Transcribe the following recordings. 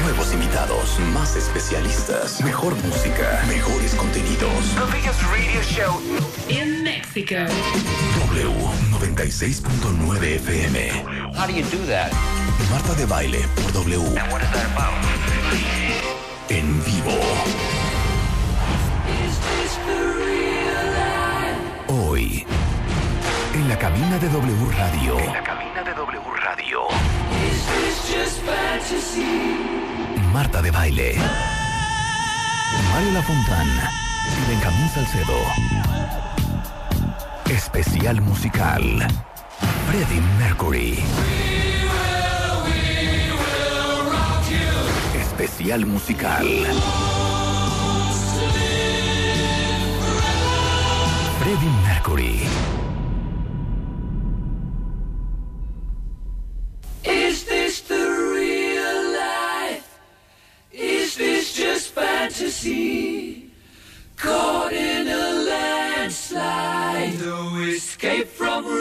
Nuevos invitados, más especialistas, mejor música, mejores contenidos. The biggest radio show. In Mexico. W96.9 FM. How do you do that? Marta de Baile por W. And what is that about? En vivo. Hoy, en la cabina de W Radio. En la cabina de W Radio. Marta de Baile. Mario Lafontán y Benjamín Salcedo. Especial musical. Freddie Mercury. Especial musical. Freddie Mercury.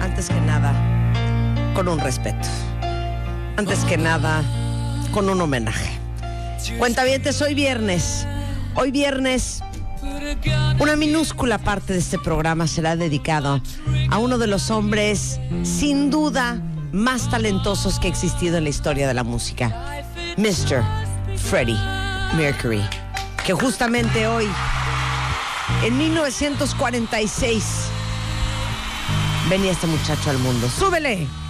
Antes que nada, con un respeto. Antes que nada, con un homenaje. Cuentavientes, hoy viernes. Hoy viernes, una minúscula parte de este programa será dedicado a uno de los hombres, sin duda, más talentosos que ha existido en la historia de la música. Mr. Freddie Mercury. Que justamente hoy, en 1946, venía este muchacho al mundo. ¡Súbele!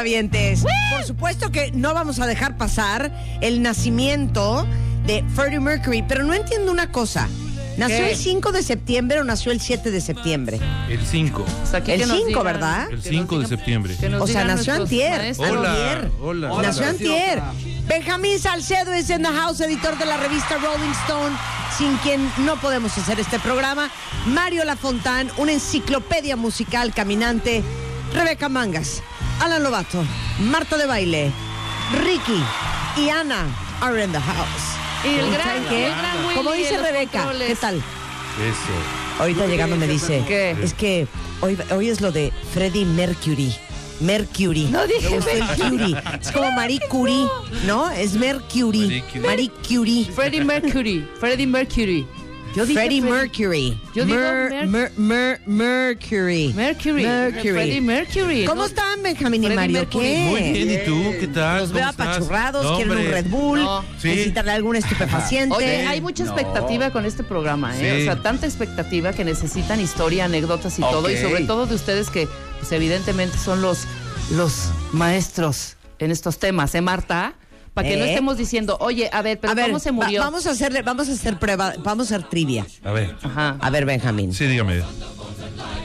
Cuentavientes? Por supuesto que no vamos a dejar pasar el nacimiento de Freddie Mercury, pero no entiendo una cosa. ¿Nació ¿Qué? el 5 de septiembre o nació el 7 de septiembre? El 5. El 5, ¿verdad? El 5 de septiembre. O sea, nació antier. Hola, Antier. hola. Nació antier. Benjamín Salcedo es en the house, editor de la revista Rolling Stone, sin quien no podemos hacer este programa. Mario Lafontán, una enciclopedia musical caminante. Rebeca Mangas, Alan Lobato, Marta de Baile, Ricky y Ana are in the house. Y el ¿Y gran- qué? el gran Willy Como dice Rebeca, controles. ¿qué tal? Eso. Ahorita llegando me dice, ¿Qué? es que hoy, hoy es lo de Freddie Mercury. Mercury. No dije Me gustó el Curie. Es como Marie Curie, ¿no? Es Mercury. Marie Curie. Marie Curie. Freddie Mercury. Freddie Mercury. Yo dije Freddie Fred- Mercury. Yo digo Mer- Mer- Mer- Mer- Mercury. Mercury. Mercury. Freddie Mercury. ¿Cómo ¿no? están, Benjamín y Mario? Mercury. ¿Qué? Muy bien, ¿y tú? ¿Qué tal? Los ¿Cómo veo estás? apachurrados, No, quieren un. Red Bull, No. Sí. necesitan algún estupefaciente. Oye, hay mucha expectativa con este programa, ¿eh? Sí. O sea, tanta expectativa que necesitan historia, anécdotas y todo. Y sobre todo de ustedes que, pues, evidentemente son los, los maestros en estos temas, ¿eh, Marta? Para que no ¿Eh? estemos diciendo, oye, a ver, pero a ver, ¿cómo se va- murió? vamos a hacerle, vamos a hacer prueba, vamos a hacer trivia. A ver. Ajá. A ver, Benjamín. Sí, dígame.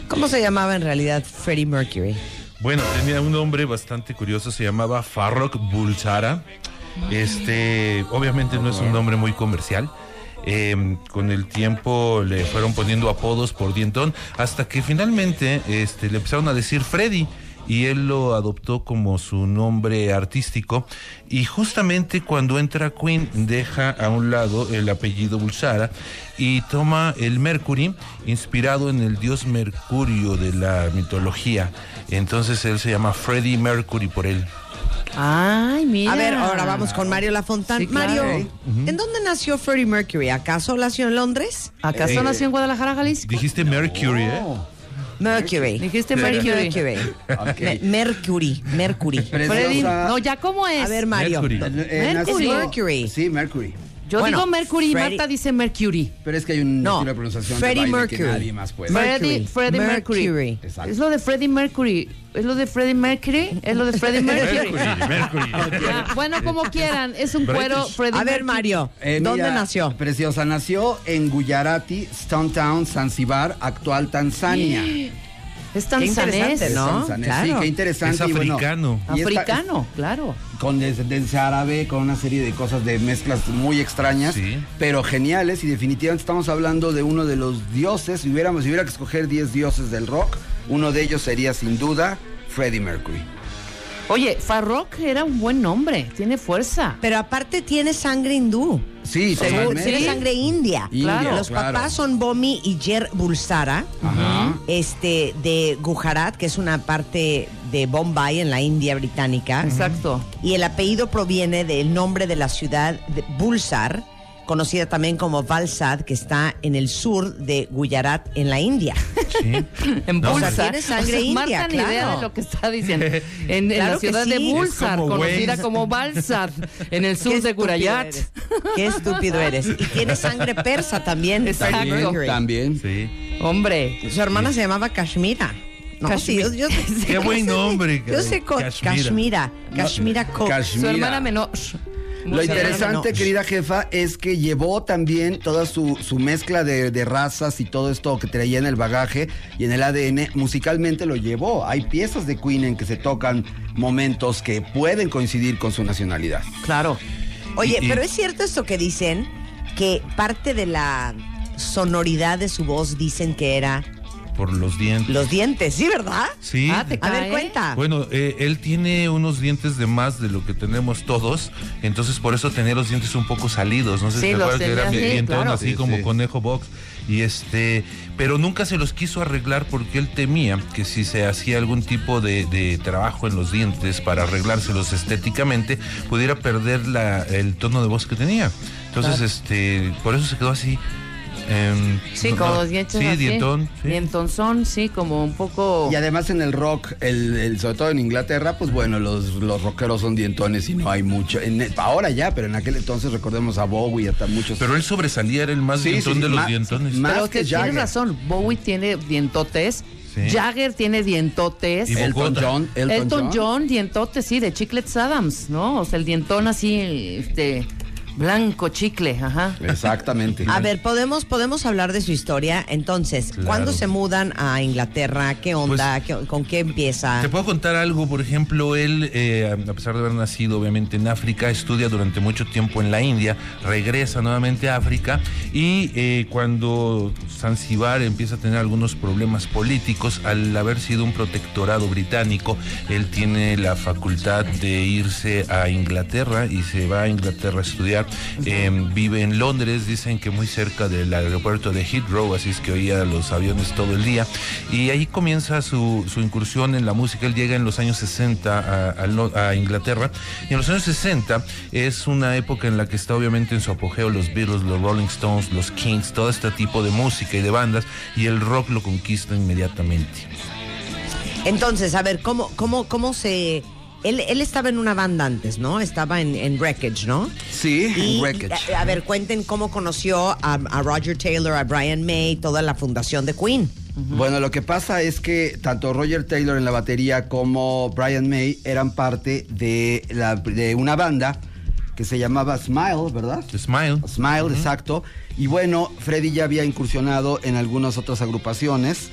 ¿Cómo se llamaba en realidad Freddie Mercury? Bueno, tenía un nombre bastante curioso, se llamaba Farrokh Bulsara. Este, obviamente no es un nombre muy comercial. Eh, con el tiempo le fueron poniendo apodos por dientón hasta que finalmente este, le empezaron a decir Freddy. Y él lo adoptó como su nombre artístico y justamente cuando entra Queen deja a un lado el apellido Bulsara y toma el Mercury inspirado en el dios Mercurio de la mitología. Entonces él se llama Freddie Mercury por él. Ay, mira. A ver, ahora vamos con Mario Lafontán. Sí, claro. Mario, ¿en dónde nació Freddie Mercury? ¿Acaso nació en Londres? ¿Acaso nació en Guadalajara, Jalisco? Dijiste Mercury, ¿eh? Mercury. Dijiste Mercury. Mercury. Me- Mercury. Mercury. Preciosa. no, ya cómo es. A ver, Mario. Mercury. Eh, Mercury. Mercury. Sí, Mercury. Yo Bueno, digo Mercury y Freddie- Marta dice Mercury. Pero es que hay un No, estilo de pronunciación Freddie de baile que Mercury. nadie más puede. Mercury. Freddie, Mercury. Mercury. Exacto. Es lo de Freddie Mercury. Es lo de Freddie Mercury. Es lo de Freddie Mercury. Mercury. Ah, bueno, como quieran. Es un cuero. Freddie A ver, Mercury. Mario, Eh, ¿dónde mira, nació? Preciosa, nació en Gujarati, Stone Town, Zanzibar, actual Tanzania. Es Qué interesante, tanzanés. ¿no? Claro. Sí, qué interesante. Es y bueno, africano. y esta- Africano, claro. con descendencia árabe, con una serie de cosas de mezclas muy extrañas, Sí. pero geniales y definitivamente estamos hablando de uno de los dioses, si hubiéramos, si hubiera que escoger 10 dioses del rock, uno de ellos sería sin duda Freddie Mercury. Oye, Farrokh era un buen nombre. Tiene fuerza. Pero aparte tiene sangre hindú. Sí, Según- totalmente. tiene sangre india. India, Claro. Los claro. papás son Bomi y Jer Bulsara, Ajá. este, de Gujarat, que es una parte de Bombay en la India británica. Exacto. Y el apellido proviene del nombre de la ciudad de Bulsar, conocida también como Valsad, que está en el sur de Gujarat, en la India. Sí. En No, Bulsar. o sea, tiene sangre india, Marta ni idea claro. de lo que está diciendo. En, en Claro la que ciudad de sí. Bulsar, Es como conocida Waze. como Balsad, en el sur de Gurayat. eres. Qué estúpido eres. Y tiene sangre persa también. Exacto. También. Sí. Hombre. Su hermana se llamaba Kashmira. No, sí, yo, yo- Qué buen nombre. Yo sé Kashmira. Kashmira. Kashmira. Su hermana menor. Lo interesante, no. querida jefa, es que llevó también toda su, su mezcla de, de razas y todo esto que traía en el bagaje y en el ADN, musicalmente lo llevó. Hay piezas de Queen en que se tocan momentos que pueden coincidir con su nacionalidad. Claro. Oye, Y- y- pero es cierto esto que dicen, que parte de la sonoridad de su voz dicen que era Por los dientes. los dientes, ¿sí, verdad? Sí. Ah, te A ver, cuenta. Bueno, eh, él tiene unos dientes de más de lo que tenemos todos, entonces por eso tenía los dientes un poco salidos. No sé Sí, si te acuerdas que era dientón claro. así Sí, como sí. conejo box. Y este, pero nunca se los quiso arreglar porque él temía que si se hacía algún tipo de, de trabajo en los dientes para arreglárselos estéticamente, pudiera perder la, el tono de voz que tenía. Entonces, este, por eso se quedó así. Em, Sí, no- como los dientes Sí, así. dientón. sí. Dientonzón, sí, como un poco... Y además en el rock, el, el- sobre todo en Inglaterra, pues bueno, los, los rockeros son dientones y no hay mucho. En- ahora ya, pero en aquel entonces recordemos a Bowie y hasta muchos. Pero él sobresalía, era el más Sí, dientón sí, de los más- dientones. más- Pero que que tienes razón, Bowie tiene dientotes, Sí. Jagger tiene dientotes, Y Elton. John, Elton, Elton, John. John, dientotes, sí, de Chiclets Adams, ¿no? O sea, el dientón así, este, blanco, chicle, ajá. Exactamente. A ver, podemos, podemos hablar de su historia. Entonces, Claro. ¿cuándo se mudan a Inglaterra? ¿Qué onda? ¿Qué- ¿Con qué empieza? Te puedo contar algo, por ejemplo, él, eh, a pesar de haber nacido obviamente en África, estudia durante mucho tiempo en la India, regresa nuevamente a África y eh, cuando Zanzibar empieza a tener algunos problemas políticos, al haber sido un protectorado británico, él tiene la facultad de irse a Inglaterra y se va a Inglaterra a estudiar. Eh, vive en Londres, dicen que muy cerca del aeropuerto de Heathrow, así es que oía los aviones todo el día. Y ahí comienza su, su incursión en la música. Él llega en los años 60 a, a Inglaterra. Y en los años 60 es una época en la que está obviamente en su apogeo los Beatles, los Rolling Stones, los Kings, todo este tipo de música y de bandas. Y el rock lo conquista inmediatamente. Entonces, a ver, ¿cómo, cómo, cómo se...? Él, él estaba en una banda antes, ¿no? Estaba en, en Wreckage, ¿no? Sí, Y, Wreckage. a, a ver, cuenten cómo conoció a, a Roger Taylor, a Brian May, toda la fundación de Queen. Bueno, lo que pasa es que tanto Roger Taylor en la batería como Brian May eran parte de, la, de una banda que se llamaba Smile, ¿verdad? Smile. Smile, exacto. Y bueno, Freddy ya había incursionado en algunas otras agrupaciones,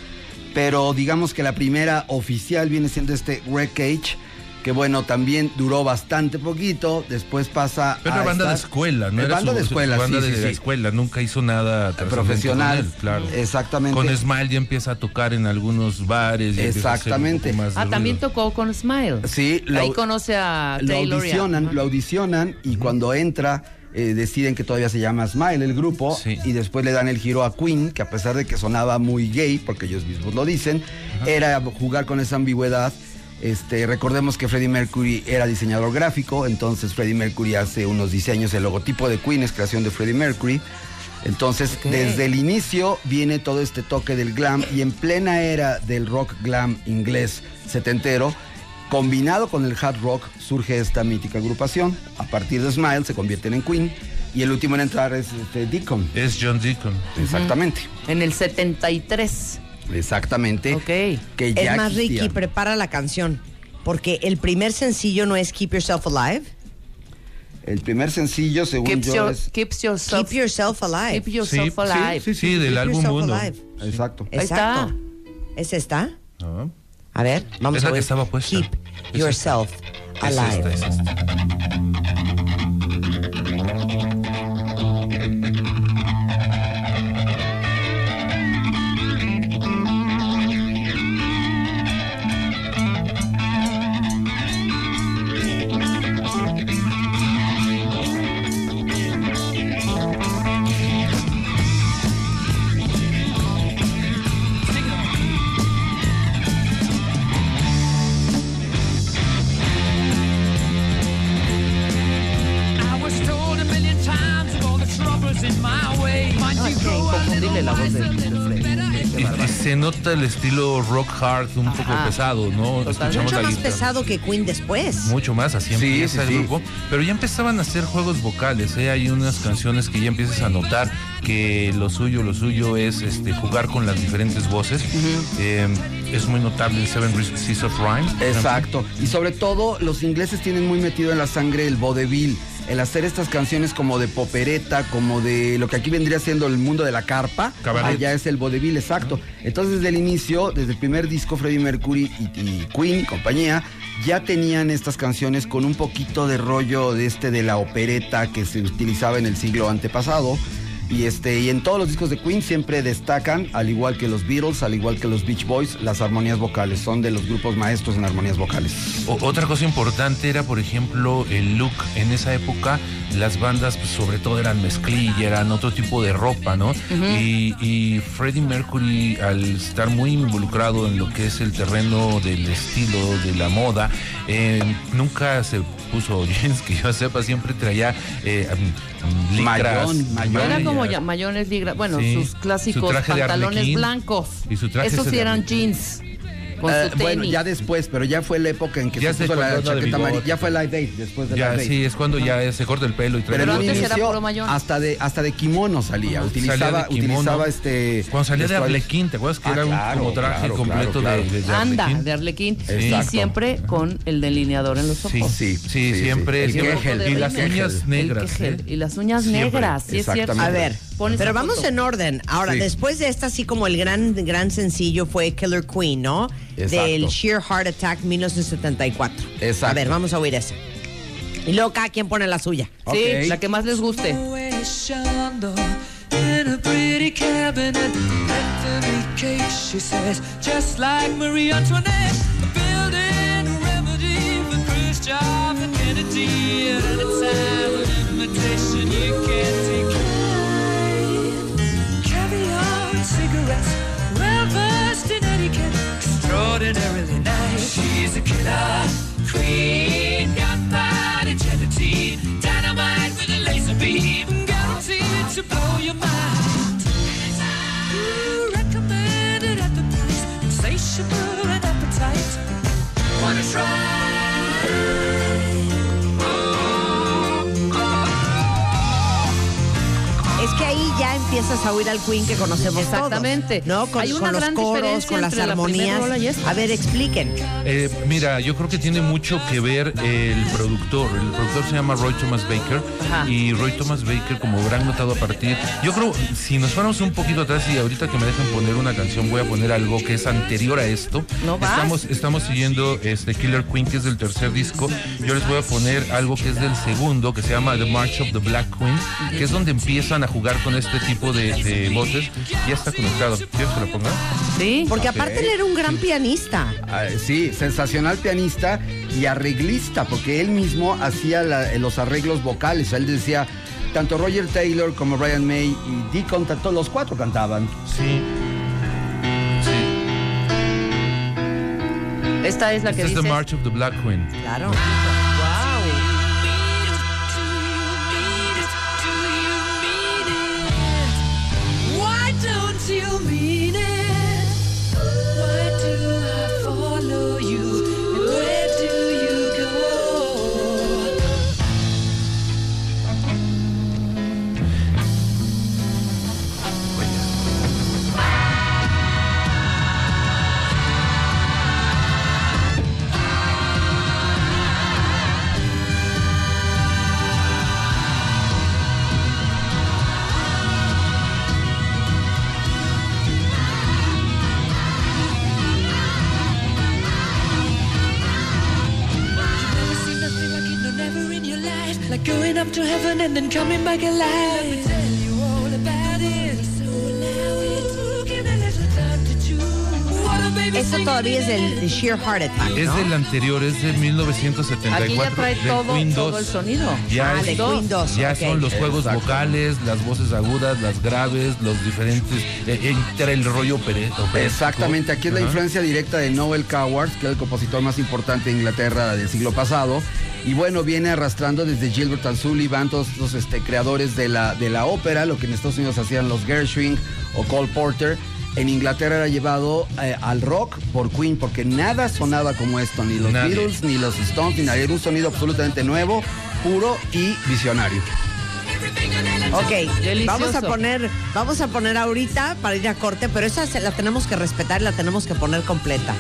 pero digamos que la primera oficial viene siendo este Wreckage, que bueno, también duró bastante poquito, después pasa Pero a era banda de escuela, ¿no? Es Era banda su- de su escuela, banda sí, de sí, sí. escuela, nunca hizo nada trascendente profesional, con él, claro. exactamente. Con Smile ya empieza a tocar en algunos bares. y Exactamente. más de Ah, también ruido. tocó con Smile. Sí, lo- Ahí conoce a lo Taylor. audicionan, lo audicionan y cuando entra eh, deciden que todavía se llama Smile el grupo Sí. y después le dan el giro a Queen, que a pesar de que sonaba muy gay, porque ellos mismos lo dicen, era jugar con esa ambigüedad. Este, recordemos que Freddie Mercury era diseñador gráfico, entonces Freddie Mercury hace unos diseños, el logotipo de Queen es creación de Freddie Mercury. Entonces, desde el inicio viene todo este toque del glam y en plena era del rock glam inglés setentero, combinado con el hard rock, surge esta mítica agrupación. A partir de Smile se convierten en Queen y el último en entrar es este, Deacon. Es John Deacon. Exactamente, En el 73. Exactamente. Ok. Que ya Es más. Ricky, prepara la canción. Porque el primer sencillo no es Keep Yourself Alive. El primer sencillo, según Keeps, yo, your- es... keeps yourself, Keep Yourself Alive. keep yourself Sí, alive. sí, sí, del Keep álbum Yourself 1. Alive. Exacto. Ahí está. Exacto. ¿Es esta? Ah. A ver, vamos Es a la ver. que estaba puesta. Keep Es Yourself Es esta, Alive. es esta. La voz de, de. Y, y se nota el estilo rock hard un poco Ajá. pesado, ¿no? Escuchamos Mucho más guitarra. pesado que Queen después. Mucho más, así Sí, empieza sí, el sí. grupo. Pero ya empezaban a hacer juegos vocales, ¿eh? Hay unas canciones que ya empiezas a notar que lo suyo, lo suyo es este, jugar con las diferentes voces. Eh, es muy notable el Seven Seas of Rhyme. Exacto. Y sobre todo, los ingleses tienen muy metido en la sangre el vodevil. El hacer estas canciones como de popereta, como de lo que aquí vendría siendo el mundo de la carpa, Cabaret. allá es el vodevil, exacto. Entonces, desde el inicio, desde el primer disco, Freddie Mercury y, y Queen y compañía, ya tenían estas canciones con un poquito de rollo de este de la opereta que se utilizaba en el siglo antepasado. Y, este, y en todos los discos de Queen siempre destacan, al igual que los Beatles, al igual que los Beach Boys, las armonías vocales. Son de los grupos maestros en armonías vocales. O- otra cosa importante era, por ejemplo, el look. En esa época, las bandas, pues, sobre todo, eran mezclilla, eran otro tipo de ropa, ¿no? y, y Freddie Mercury, al estar muy involucrado en lo que es el terreno del estilo, de la moda, eh, nunca se puso jeans, que yo sepa, siempre traía eh, mm, licras. Mayón, mayón. Era como ya- mayones ligra, bueno, Sí. sus Su clásicos pantalones blancos. Y su traje Esos sí eran jeans. Con Eh, su tenis. bueno, ya después, pero ya fue la época en que Ya se puso la chaqueta amarilla. Ya fue Live Aid, después de Ya, Live sí, es cuando ya se corta el pelo y trae Pero, antes era puro mayón. hasta de hasta de kimono salía. Utilizaba, Salía de kimono. utilizaba este. Cuando salía de. Arlequín, ¿te acuerdas que Ah, era un claro, como traje claro, completo claro, de- claro. de, de Anda, Arlequín? de Arlequín. Y siempre con el delineador en los ojos. Sí, sí, Sí, sí, sí. siempre. El siempre- quejel. y las uñas negras. ¿eh? Y las uñas negras, sí es cierto. A ver, Esa pero vamos foto. en orden. Ahora, Sí. después de esta, así como el gran, gran sencillo fue Killer Queen, ¿no? Exacto. Del Sheer Heart Attack 1974. Exacto. A ver, vamos a oír ese. Y luego cada quien pone la suya. Ok. Sí, la que más les guste. In a pretty cabinet, Anthony cake, she says, just like Marie Antoinette, building a remedy for Khrushchev and Kennedy. At any time, an invitation you can't decline. Cigarettes, well versed in etiquette, extraordinarily nice. She's a killer queen, gunpowder gelatine, dynamite with a laser beam, guaranteed to blow your mind. Ooh, recommended at the price, insatiable and appetite. Wanna try? Es que ahí ya empiezas a oír al Queen que conocemos Exactamente. todos, ¿no? Con, Hay una con los gran coros, con las la armonías. esta. A ver, expliquen. Eh, mira, yo creo que tiene mucho que ver el productor. El productor se llama Roy Thomas Baker Ajá. y Roy Thomas Baker, como habrán notado a partir, yo creo, si nos fuéramos un poquito atrás y ahorita que me dejen poner una canción, voy a poner algo que es anterior a esto. ¿No vas? Estamos, estamos siguiendo este Killer Queen, que es del tercer disco. Yo les voy a poner algo que es del segundo, que se llama The March of the Black Queen, que es donde empiezan a jugar con este tipo de, de voces. Ya está conectado. ¿Quieres que lo ponga? Sí. Porque aparte él era un gran pianista. Ah, sí, sensacional pianista y arreglista, porque él mismo hacía la- los arreglos vocales. Él decía, tanto Roger Taylor como Brian May y Deacon, tanto- los cuatro cantaban. Sí. Sí. Esta es la que Esta es dices. The March of the Black Queen. Claro. You mean it? Up to heaven and then coming back alive. Singing todavía es del de Sheer Heart Attack, Es ¿no? del anterior, es de 1974. Aquí ya trae todo, Queen todo 2. el sonido. Ya, Ah, es- de Queen 2, ya son los juegos Exacto. vocales, las voces agudas, las graves, los diferentes. Eh, entra el rollo operístico. Exactamente, aquí es la influencia directa de Noel Coward, que es el compositor más importante de Inglaterra del siglo pasado. Y bueno, viene arrastrando desde Gilbert and Sullivan, todos los este, creadores de la, de la ópera, lo que en Estados Unidos hacían los Gershwin o Cole Porter. En Inglaterra era llevado eh, al rock por Queen, porque nada sonaba como esto, ni los Nadie. Beatles, ni los Stones, ni nadie. Era un sonido absolutamente nuevo, puro y visionario. Ok, Delicioso. vamos a poner, vamos a poner ahorita para ir a corte, pero esa se la tenemos que respetar y la tenemos que poner completa.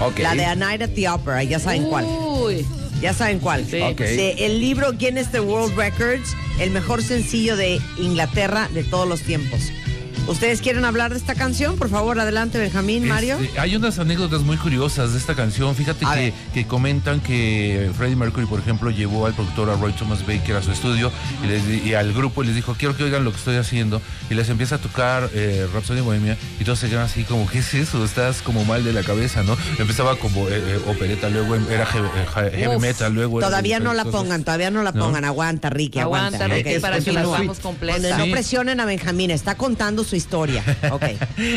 Ok. La de A Night at the Opera, ya saben cuál. Uy. Ya saben cuál. Sí. Ok. De el libro Guinness the World Records, el mejor sencillo de Inglaterra de todos los tiempos. ¿Ustedes quieren hablar de esta canción? Por favor, adelante, Benjamín, Mario. Este, hay unas anécdotas muy curiosas de esta canción. Fíjate que, comentan que Freddie Mercury, por ejemplo, llevó al productor a Roy Thomas Baker a su estudio y, les y al grupo y les dijo, quiero que oigan lo que estoy haciendo. Y les empieza a tocar eh, Rhapsody Bohemia y todos se quedan así como, ¿qué es eso? Estás como mal de la cabeza, ¿no? Empezaba como eh, eh, opereta, luego era heavy, eh, heavy Uf, metal, luego... Todavía no la pongan, todavía no la ¿No? pongan. Aguanta, Ricky, aguanta. Aguanta, Ricky, Ok, para que la hagamos completa. No presionen a Benjamín, está contando su historia. Ok.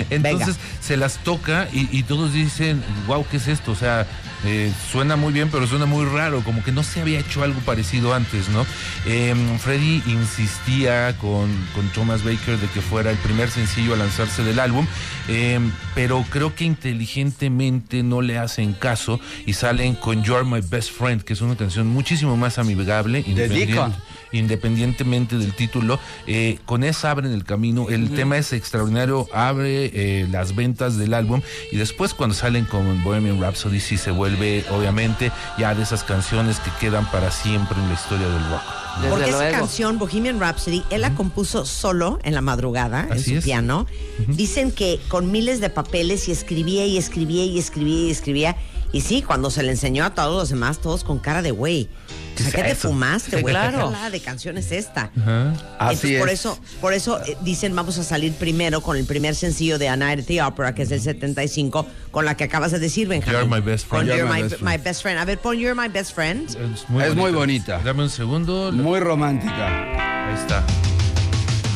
Entonces Venga. se las toca y, y todos dicen, wow, ¿qué es esto? O sea, eh, suena muy bien, pero suena muy raro, como que no se había hecho algo parecido antes, ¿no? Eh, Freddy insistía con, con Thomas Baker de que fuera el primer sencillo a lanzarse del álbum, eh, pero creo que inteligentemente no le hacen caso y salen con You're My Best Friend, que es una canción muchísimo más amigable, independiente- Deacon. Independientemente del título. eh, con esa abren el camino. El tema es extraordinario, abre eh, las ventas del álbum y después cuando salen con Bohemian Rhapsody sí se vuelve obviamente ya de esas canciones que quedan para siempre en la historia del rock. Desde Porque esa canción, Bohemian Rhapsody, él la compuso solo en la madrugada, en su es. piano. Dicen que con miles de papeles y escribía y escribía y escribía y escribía. Y sí, cuando se le enseñó a todos los demás, todos con cara de güey. O sea, ¿Qué ¿qué te eso? fumaste, güey? ¿Qué claro. jalada de canción es esta? Ajá. Así Entonces, por es. eso, por eso eh, dicen vamos a salir primero con el primer sencillo de A Night at the Opera, que es del 75, con la que acabas de decir, Benjamín. You're my best friend. Con You're You're my best my friend. best friend. A ver, pon You're my best friend. Es muy Es muy bonita. bonita. Dame un segundo. Muy romántica. Ahí está.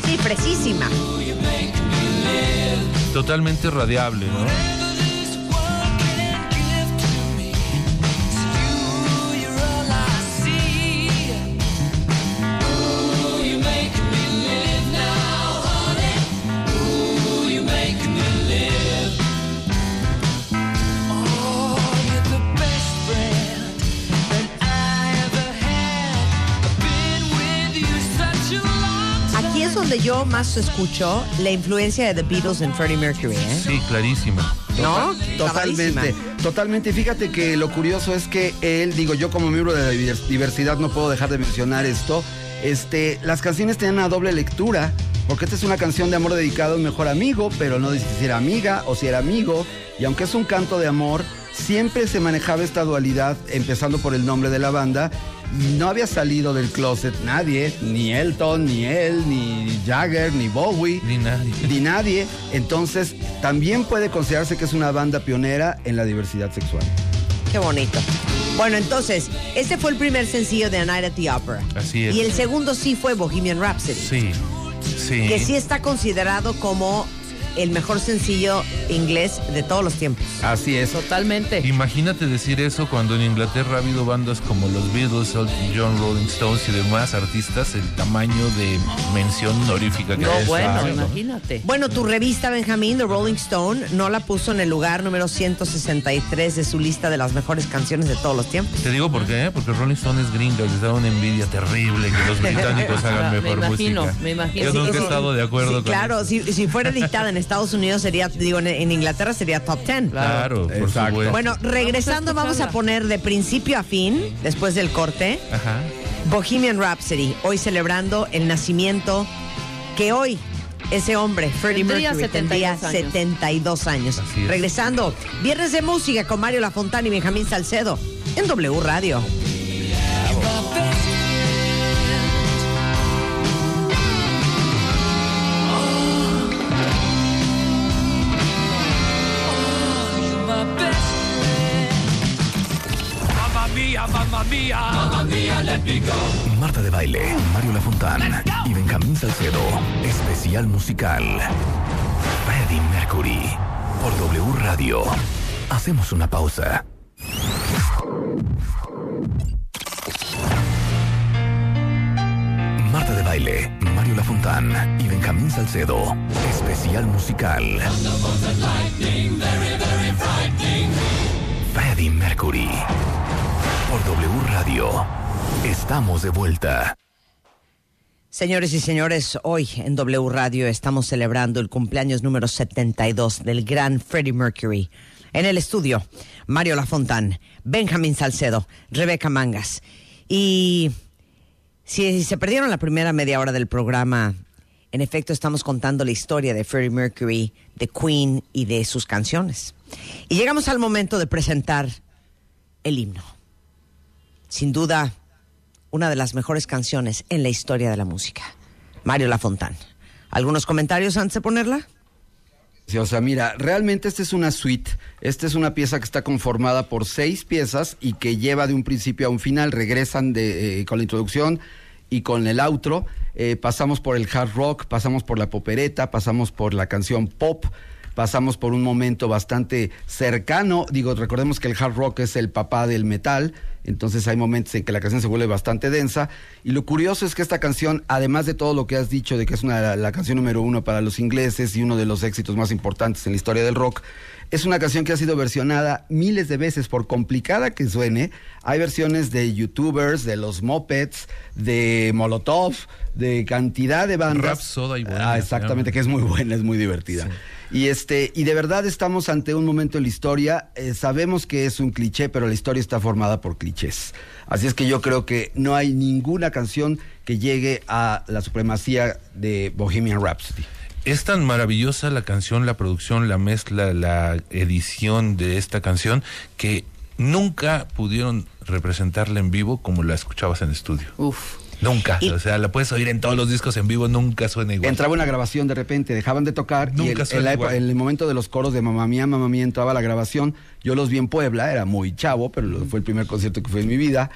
Sí, precisísima. Totalmente radiable, ¿no? Donde yo más escucho la influencia de The Beatles en Freddie Mercury, ¿eh? Sí, clarísima. ¿No? Totalmente, Clarísima. totalmente. Y Fíjate que lo curioso es que él, digo, yo como miembro de la divers- diversidad no puedo dejar de mencionar esto. Este, las canciones tenían una doble lectura, porque esta es una canción de amor dedicado a un mejor amigo, pero no dice si era amiga o si era amigo. Y aunque es un canto de amor, siempre se manejaba esta dualidad, empezando por el nombre de la banda. Y no había salido del closet nadie, ni Elton, ni él, ni Jagger, ni Bowie Ni nadie. ni nadie. Entonces, también puede considerarse que es una banda pionera en la diversidad sexual. Qué bonito. Bueno, entonces, este fue el primer sencillo de A Night at the Opera. Así es. Y el segundo sí fue Bohemian Rhapsody. Sí, sí. Que sí está considerado como el mejor sencillo inglés de todos los tiempos. Así es. Totalmente. Imagínate decir eso cuando en Inglaterra ha habido bandas como los Beatles, Elton John, Rolling Stones y demás artistas, el tamaño de mención honorífica que No, bueno, imagínate. Bueno, tu revista, Benjamín, The Rolling Stone, no la puso en el lugar número 163 de su lista de las mejores canciones de todos los tiempos. Te digo por qué, porque Rolling Stone es gringa, les da una envidia terrible que los británicos hagan Me mejor imagino, música. me imagino. Yo Sí, nunca sí, he estado de acuerdo Sí, con claro, eso. si, si fuera editada en Estados Unidos sería, digo, en, en Inglaterra sería top 10. Claro, por Exacto. supuesto. Bueno, regresando vamos a poner de principio a fin, después del corte, Ajá. Bohemian Rhapsody, hoy celebrando el nacimiento que hoy ese hombre, Freddie Mercury, tendría 72 años. 72 años. Así es. Regresando, Viernes de Música con Mario Lafontana y Benjamín Salcedo en W Radio. Marta de Baile, Mario Lafontán y Benjamín Salcedo. Especial musical. Freddie Mercury. Por W Radio. Hacemos una pausa. Marta de Baile, Mario Lafontán y Benjamín Salcedo. Especial musical. Freddie Mercury. Por W Radio. Estamos de vuelta. Señores y señores, hoy en W Radio estamos celebrando el cumpleaños número 72 del gran Freddie Mercury. En el estudio, Mario Lafontán, Benjamín Salcedo, Rebeca Mangas. Y si se perdieron la primera media hora del programa, en efecto estamos contando la historia de Freddie Mercury, de Queen y de sus canciones. Y llegamos al momento de presentar el himno. Sin duda, una de las mejores canciones en la historia de la música. Mario Lafontán. ¿Algunos comentarios antes de ponerla? Sí, o sea, mira, realmente esta es una suite. Esta es una pieza que está conformada por seis piezas y que lleva de un principio a un final. Regresan de, eh, con la introducción y con el outro. Eh, pasamos por el hard rock, pasamos por la popereta, pasamos por la canción pop. Pasamos por un momento bastante cercano. Digo, recordemos que el hard rock es el papá del metal. Entonces hay momentos en que la canción se vuelve bastante densa. Y lo curioso es que esta canción, además de todo lo que has dicho de que es una, la canción número uno para los ingleses y uno de los éxitos más importantes en la historia del rock, es una canción que ha sido versionada miles de veces, por complicada que suene. Hay versiones de youtubers, de los Mopeds, de Molotov, de cantidad de bandas. Rhapsody y Bohemia Ah, exactamente, que es muy buena, es muy divertida. Y este, y de verdad estamos ante un momento en la historia. eh, sabemos que es un cliché, pero la historia está formada por clichés. Así es que yo creo que no hay ninguna canción que llegue a la supremacía de Bohemian Rhapsody. Es tan maravillosa la canción, la producción, la mezcla, la edición de esta canción que nunca pudieron representarla en vivo como la escuchabas en estudio. Uf. Nunca. Y- o sea, la puedes oír en todos los discos en vivo, nunca suena igual. Entraba una grabación de repente, dejaban de tocar y Nunca el- en, suena la igual. en el momento de los coros de Mamá Mía, Mamá Mía entraba la grabación. Yo los vi en Puebla, era muy chavo, pero fue el primer concierto que fue en mi vida.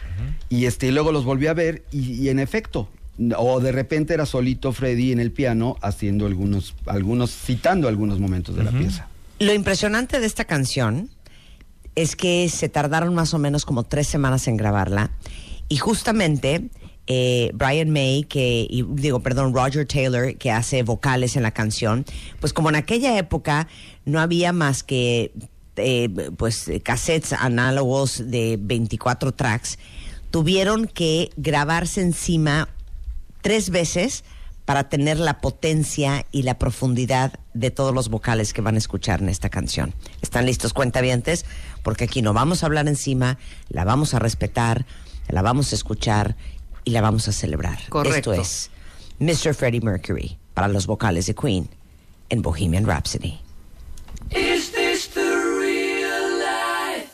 Y este y luego los volví a ver y, y en efecto, o de repente era solito Freddy en el piano haciendo algunos, algunos, citando algunos momentos de la pieza. Lo impresionante de esta canción es que se tardaron más o menos como tres semanas en grabarla y justamente eh, Brian May, que, y digo, perdón, Roger Taylor, que hace vocales en la canción, pues como en aquella época no había más que eh, pues cassettes análogos de 24 tracks, tuvieron que grabarse encima tres veces para tener la potencia y la profundidad de todos los vocales que van a escuchar en esta canción. ¿Están listos, cuentavientes? Porque aquí no vamos a hablar encima, la vamos a respetar, la vamos a escuchar y la vamos a celebrar. Correcto. Esto es Mr. Freddie Mercury para los vocales de Queen en Bohemian Rhapsody. Is this the real life?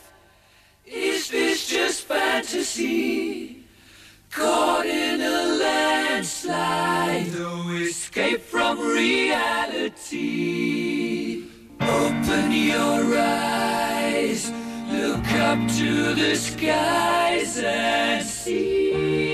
Is this just fantasy? Caught in a landslide, no escape from reality. Open your eyes, look up to the skies and see.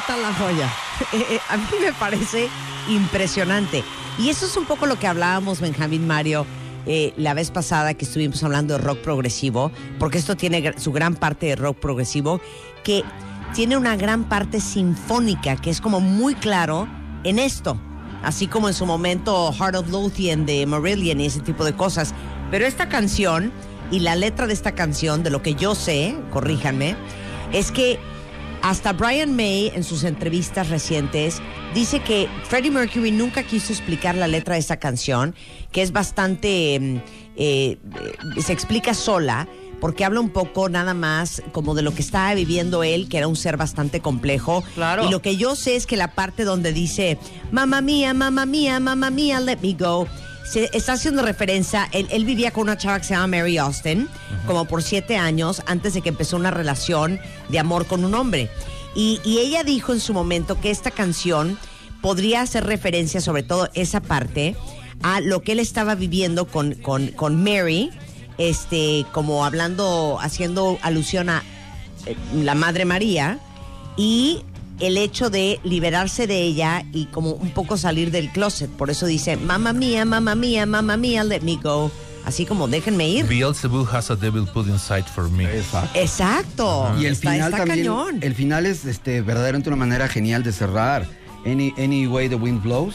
¿Qué tal la joya? Eh, eh, a mí me parece impresionante. Y eso es un poco lo que hablábamos, Benjamín Mario, eh, la vez pasada que estuvimos hablando de rock progresivo, porque esto tiene su gran parte de rock progresivo, que tiene una gran parte sinfónica, que es como muy claro en esto. Así como en su momento Heart of Lothian de Marillion y ese tipo de cosas. Pero esta canción y la letra de esta canción, de lo que yo sé, corríjanme, es que hasta Brian May, en sus entrevistas recientes, dice que Freddie Mercury nunca quiso explicar la letra de esta canción, que es bastante. eh, eh, se explica sola, porque habla un poco nada más como de lo que estaba viviendo él, que era un ser bastante complejo. Claro. Y lo que yo sé es que la parte donde dice, mamá mía, mamá mía, mamá mía, let me go. Se está haciendo referencia, él, él vivía con una chava que se llama Mary Austin, como por siete años, antes de que empezó una relación de amor con un hombre. Y, y ella dijo en su momento que esta canción podría hacer referencia, sobre todo esa parte, a lo que él estaba viviendo con, con, con Mary, este, como hablando, haciendo alusión a eh, la Madre María, y el hecho de liberarse de ella y como un poco salir del closet. Por eso dice, mamá mía, mamá mía, mamá mía, let me go. Así como déjenme ir. Beelzebub has a devil put inside for me. Exacto. Exacto. Y el Está- final está también. cañón. El final es este, verdaderamente una manera genial de cerrar. Any, any way the wind blows.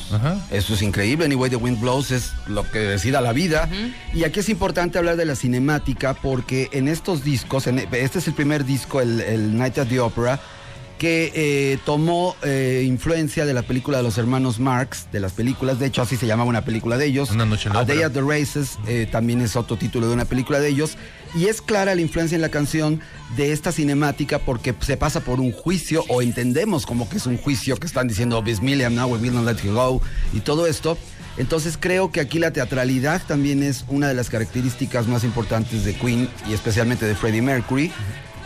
Eso es increíble. Any way the wind blows es lo que decida la vida. Y aquí es importante hablar de la cinemática porque en estos discos, en- este es el primer disco, el, el Night at the Opera, que eh, tomó eh, influencia de la película de los hermanos Marx, de las películas, de hecho así se llamaba una película de ellos. Una noche en la A Day at the Races eh, también es otro título de una película de ellos. Y es clara la influencia en la canción de esta cinemática porque se pasa por un juicio o entendemos como que es un juicio que están diciendo Bismillion, now we will not let you go y todo esto. Entonces creo que aquí la teatralidad también es una de las características más importantes de Queen y especialmente de Freddie Mercury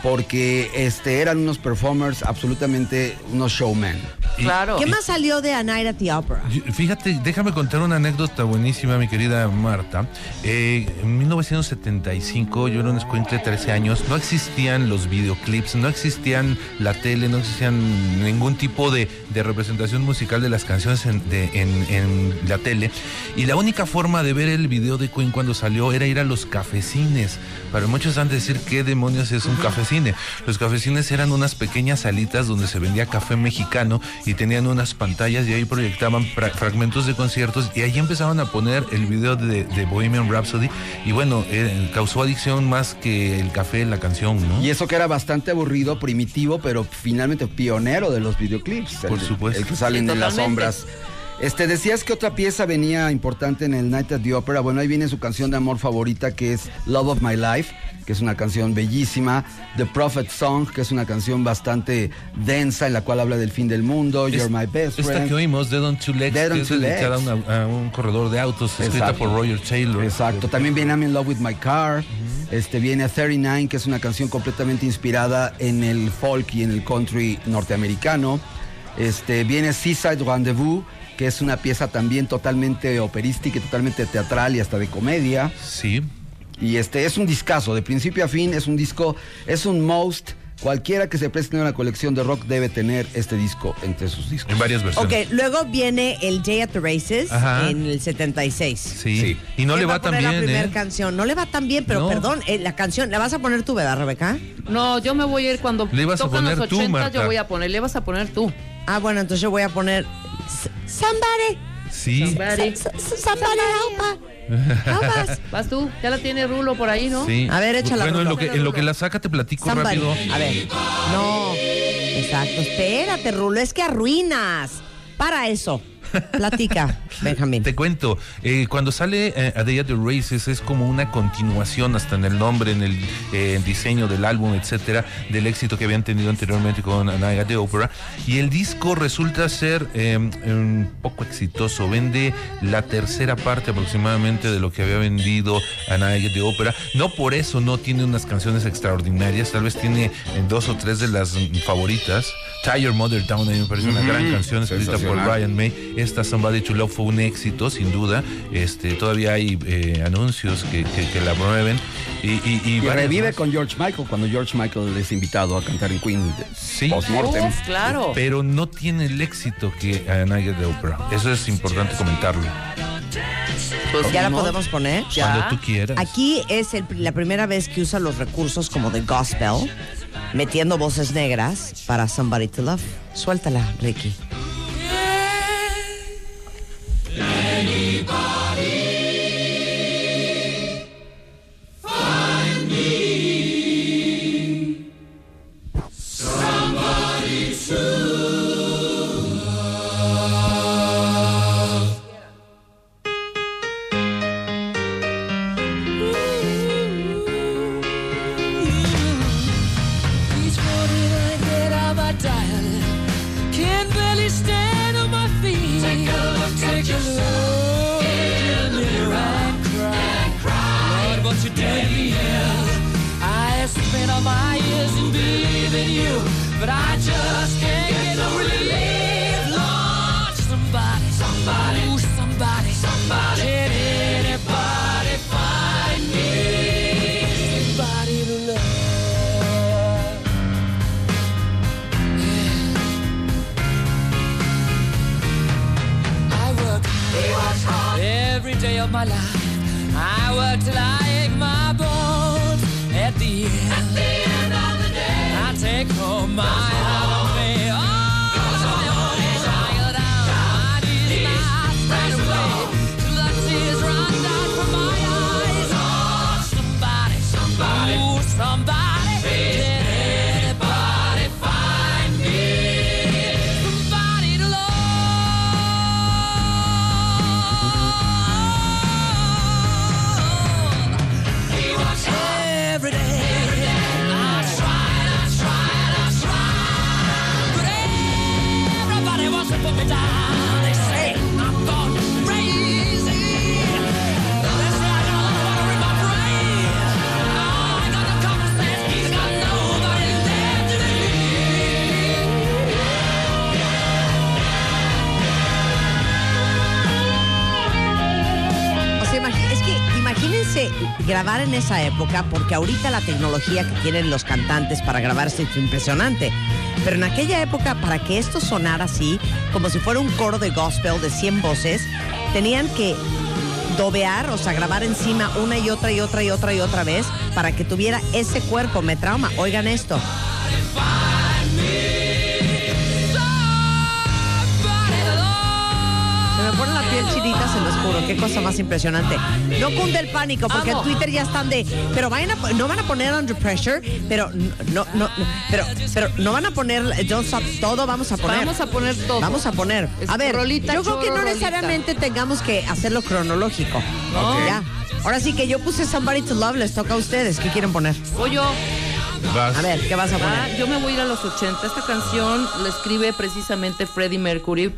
porque este, eran unos performers absolutamente unos showmen. Claro. ¿Qué más salió de A Night at the Opera? Fíjate, déjame contar una anécdota buenísima, mi querida Marta. Eh, en 1975, yo era un escuincle de 13 años, no existían los videoclips, no existían la tele, no existían ningún tipo de, de representación musical de las canciones en, de- en- en la tele. Y la única forma de ver el video de Queen cuando salió era ir a los cafecines. Para muchos han de decir qué demonios es un cafecine. Los cafecines eran unas pequeñas salitas donde se vendía café mexicano y tenían unas pantallas y ahí proyectaban fra- fragmentos de conciertos y ahí empezaban a poner el video de, de Bohemian Rhapsody y bueno, eh, causó adicción más que el café, la canción, ¿no? Y eso que era bastante aburrido, primitivo, pero finalmente pionero de los videoclips. Por el, supuesto. El que salen Sí, en las sombras. Este, decías que otra pieza venía importante en el Night at the Opera. Bueno, ahí viene su canción de amor favorita, que es Love of My Life, que es una canción bellísima. The Prophet Song, que es una canción bastante densa, en la cual habla del fin del mundo. Es- You're my best Esta friend. que oímos, Dead on Two Legs, Dead que es dedicada a, a un corredor de autos, escrita Exacto. por Roger Taylor. Exacto. También viene I'm in Love with My Car. Este viene 39, que es una canción completamente inspirada en el folk y en el country norteamericano. Este viene Seaside Rendezvous, que es una pieza también totalmente operística y totalmente teatral y hasta de comedia. Sí. Y este es un discazo, de principio a fin es un disco, es un most. Cualquiera que se preste en una colección de rock debe tener este disco entre sus discos. En varias versiones. Ok, luego viene el Day at the Races Ajá. en el 76. Sí. Sí. Y no ¿Quién le va va tan bien, la primera ¿eh? canción. No le va tan bien, pero No. perdón, eh, la canción, ¿la vas a poner tú, verdad, Rebeca? No, yo me voy a ir cuando Le ibas a poner los tú, 80, Marta. yo voy a poner, le vas a poner tú. Ah, bueno, entonces yo voy a poner Somebody, Sí. Somebody. somebody help us. Help us. Vas tú, ya la tiene Rulo por ahí, ¿no? Sí. A ver, échala, Bueno, en lo, que, en lo que la saca te platico Somebody. rápido. A ver. No. Exacto. Espérate, Rulo. Es que arruinas. Para eso. Platica, Benjamín. Te cuento, eh, cuando sale eh, A Day at the Races es como una continuación hasta en el nombre, en el eh, diseño del álbum, etcétera, del éxito que habían tenido anteriormente con A Night at the Opera. Y el disco resulta ser eh, un poco exitoso. Vende la tercera parte aproximadamente de lo que había vendido A Night at the Opera. No por eso no tiene unas canciones extraordinarias, tal vez tiene eh, dos o tres de las mm, favoritas. Tire Mother Town, a mí me parece una gran canción escrita por. Brian May. Esta Somebody to Love fue un éxito, sin duda. Este, todavía hay eh, anuncios que, que- que la promueven. Y, y, y Y revive más. con George Michael cuando George Michael es invitado a cantar en Queen de Sí. post-mortem. Uf, claro. Pero no tiene el éxito que a Night de Opera. Eso es importante comentarlo. Pues, ¿Ya la podemos poner? Ya. Cuando tú quieras. Aquí es el- la primera vez que usa los recursos como de gospel, metiendo voces negras para Somebody to Love. Suéltala, Ricky. Viva! Spent all my years in believing you, but I just can't grabar en esa época, porque ahorita la tecnología que tienen los cantantes para grabarse es impresionante. Pero en aquella época, para que esto sonara así, como si fuera un coro de gospel de 100 voces, tenían que dobear, o sea, grabar encima una y otra y otra y otra y otra vez para que tuviera ese cuerpo. Me trauma. Oigan esto. Chinita, se los juro. Qué cosa más impresionante. No cunde el pánico, porque Amo. en Twitter ya están de. Pero vayan a, no van a poner Under Pressure, pero no, no, no, pero, pero no van a poner Don't Stop. Todo vamos a poner. Vamos a poner todo. Vamos a poner. A ver, rolita, yo creo que no rolita. necesariamente tengamos que hacerlo cronológico. No. Ya. Ahora sí que yo puse Somebody to Love, les toca a ustedes. ¿Qué quieren poner? Voy yo. Vas. A ver, ¿qué vas a Ah, poner? yo me voy a ir a los 80. Esta canción la escribe precisamente Freddie Mercury,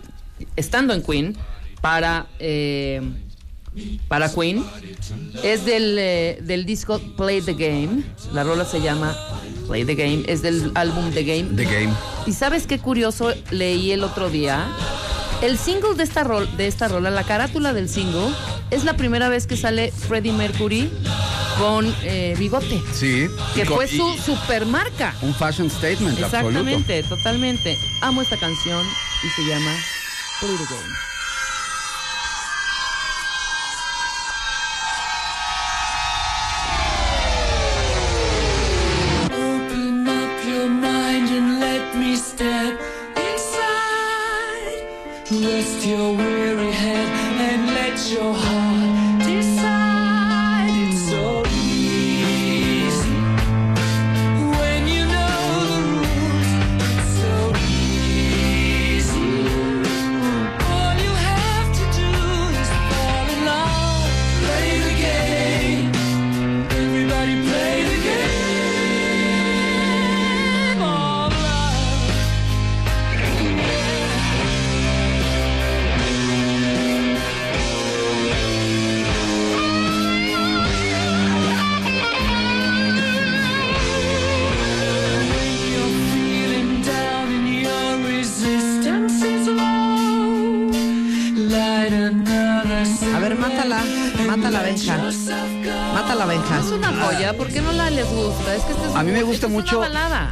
estando en Queen, para, eh, para Queen. Es del, eh, del disco Play the Game. La rola se llama Play the Game. Es del álbum The Game. The Game. ¿Y sabes qué curioso leí el otro día? El single de esta, rol, de esta rola, la carátula del single, es la primera vez que sale Freddie Mercury con eh, bigote. Sí. Que fue su supermarca. Un fashion statement, absoluto. Exactamente, totalmente. Amo esta canción y se llama Play the Game.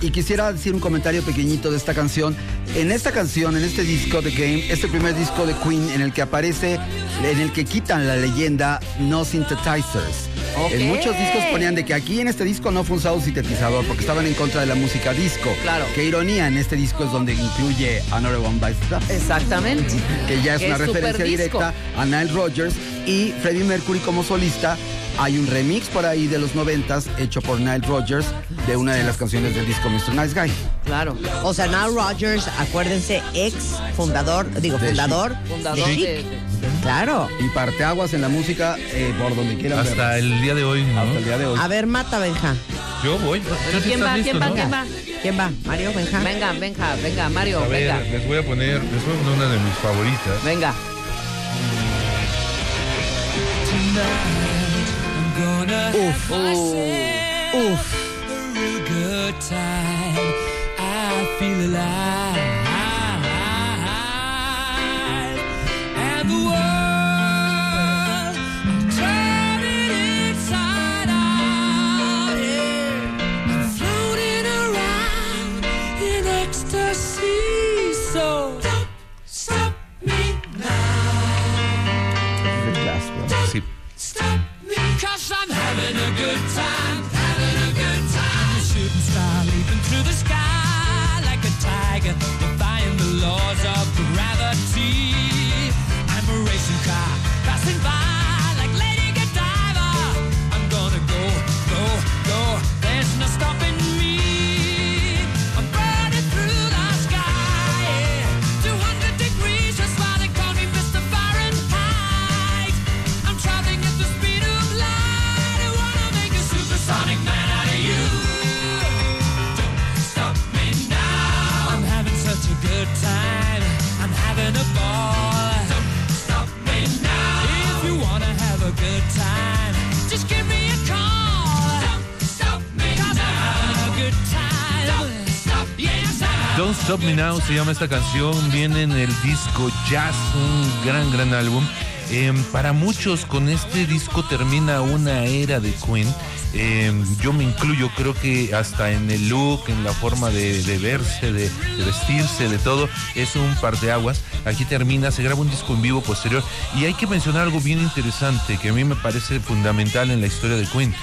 Y quisiera decir un comentario pequeñito de esta canción. En esta canción, en este disco de Game, este primer disco de Queen en el que aparece, en el que quitan la leyenda no synthesizers. En muchos discos ponían de que aquí en este disco no fue usado sintetizador porque estaban en contra de la música disco. Claro. Qué ironía, en este disco es donde incluye Another One Bites the. Exactamente. que ya es Que una es referencia directa a Nile Rodgers y Freddie Mercury como solista. Hay un remix por ahí de los noventas hecho por Nile Rodgers de una de las canciones del disco Mr. Nice Guy. Claro. O sea, Nile Rogers, acuérdense, ex fundador, digo, De fundador. Fundador de de, Chic. de- Claro. Y parteaguas en la música eh, por donde quieran Hasta verlas. el día de hoy, ¿no? Hasta el día de hoy. A ver, mata, Benja. Yo voy. ¿Tú sí ¿Quién estás va? listo, ¿Quién va? no? ¿Quién va? ¿Quién va? ¿Mario, Benja? Venga, venga, venga, Mario, A ver, venga. les voy a poner, les voy a poner una de mis favoritas. Venga. Uf. Uf. time. I feel alive. And the world Don't Stop Me Now se llama esta canción, viene en el disco Jazz, un gran, gran álbum. Eh, para muchos con este disco termina una era de Queen. Eh, yo me incluyo, creo que hasta en el look, en la forma de, de verse, de, de vestirse, de todo, es un parteaguas. Aquí termina, se graba un disco en vivo posterior. Y hay que mencionar algo bien interesante que a mí me parece fundamental en la historia de Queen.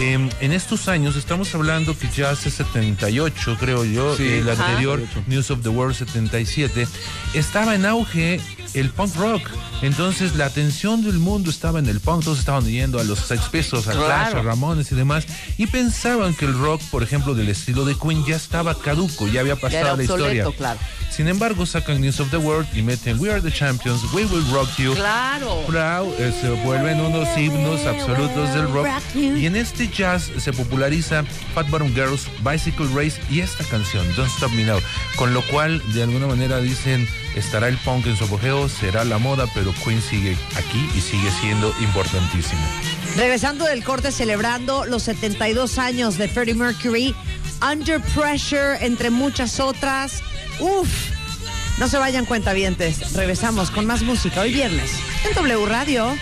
Eh, en estos años, estamos hablando que ya hace 78, creo yo, Sí. el Ajá. anterior News of the World 77, estaba en auge el punk rock. Entonces la atención del mundo estaba en el punk, todos estaban yendo a los Sex Pistols, a Clash, Claro. a Ramones y demás, y pensaban que el rock, por ejemplo, del estilo de Queen ya estaba caduco, ya había Ya pasado la historia. claro. Sin embargo, sacan News of the World y meten We Are the Champions, We Will Rock You. Claro. Proud, eh, se vuelven unos himnos absolutos del rock. Y en este jazz se populariza Fat Bottom Girls, Bicycle Race y esta canción, Don't Stop Me Now. Con lo cual, de alguna manera dicen, estará el punk en su apogeo, será la moda, pero Queen sigue aquí y sigue siendo importantísimo. Regresando del corte, celebrando los 72 años de Freddie Mercury, Under Pressure, entre muchas otras. Uf, no se vayan cuentavientes. Regresamos con más música hoy viernes en W Radio.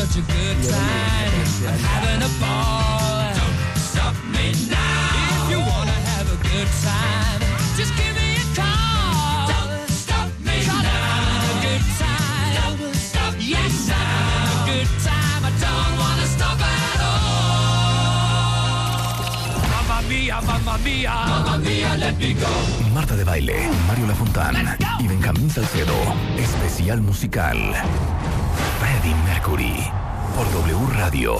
Such a good time. I'm having a ball. Don't stop me now. If you wanna have a good time, just give me a call. Don't stop me now. Don't stop time. I don't stop me. Marta de Baile, Mario Lafontán y Benjamín Salcedo. Especial musical. Freddie Mercury. Por W Radio.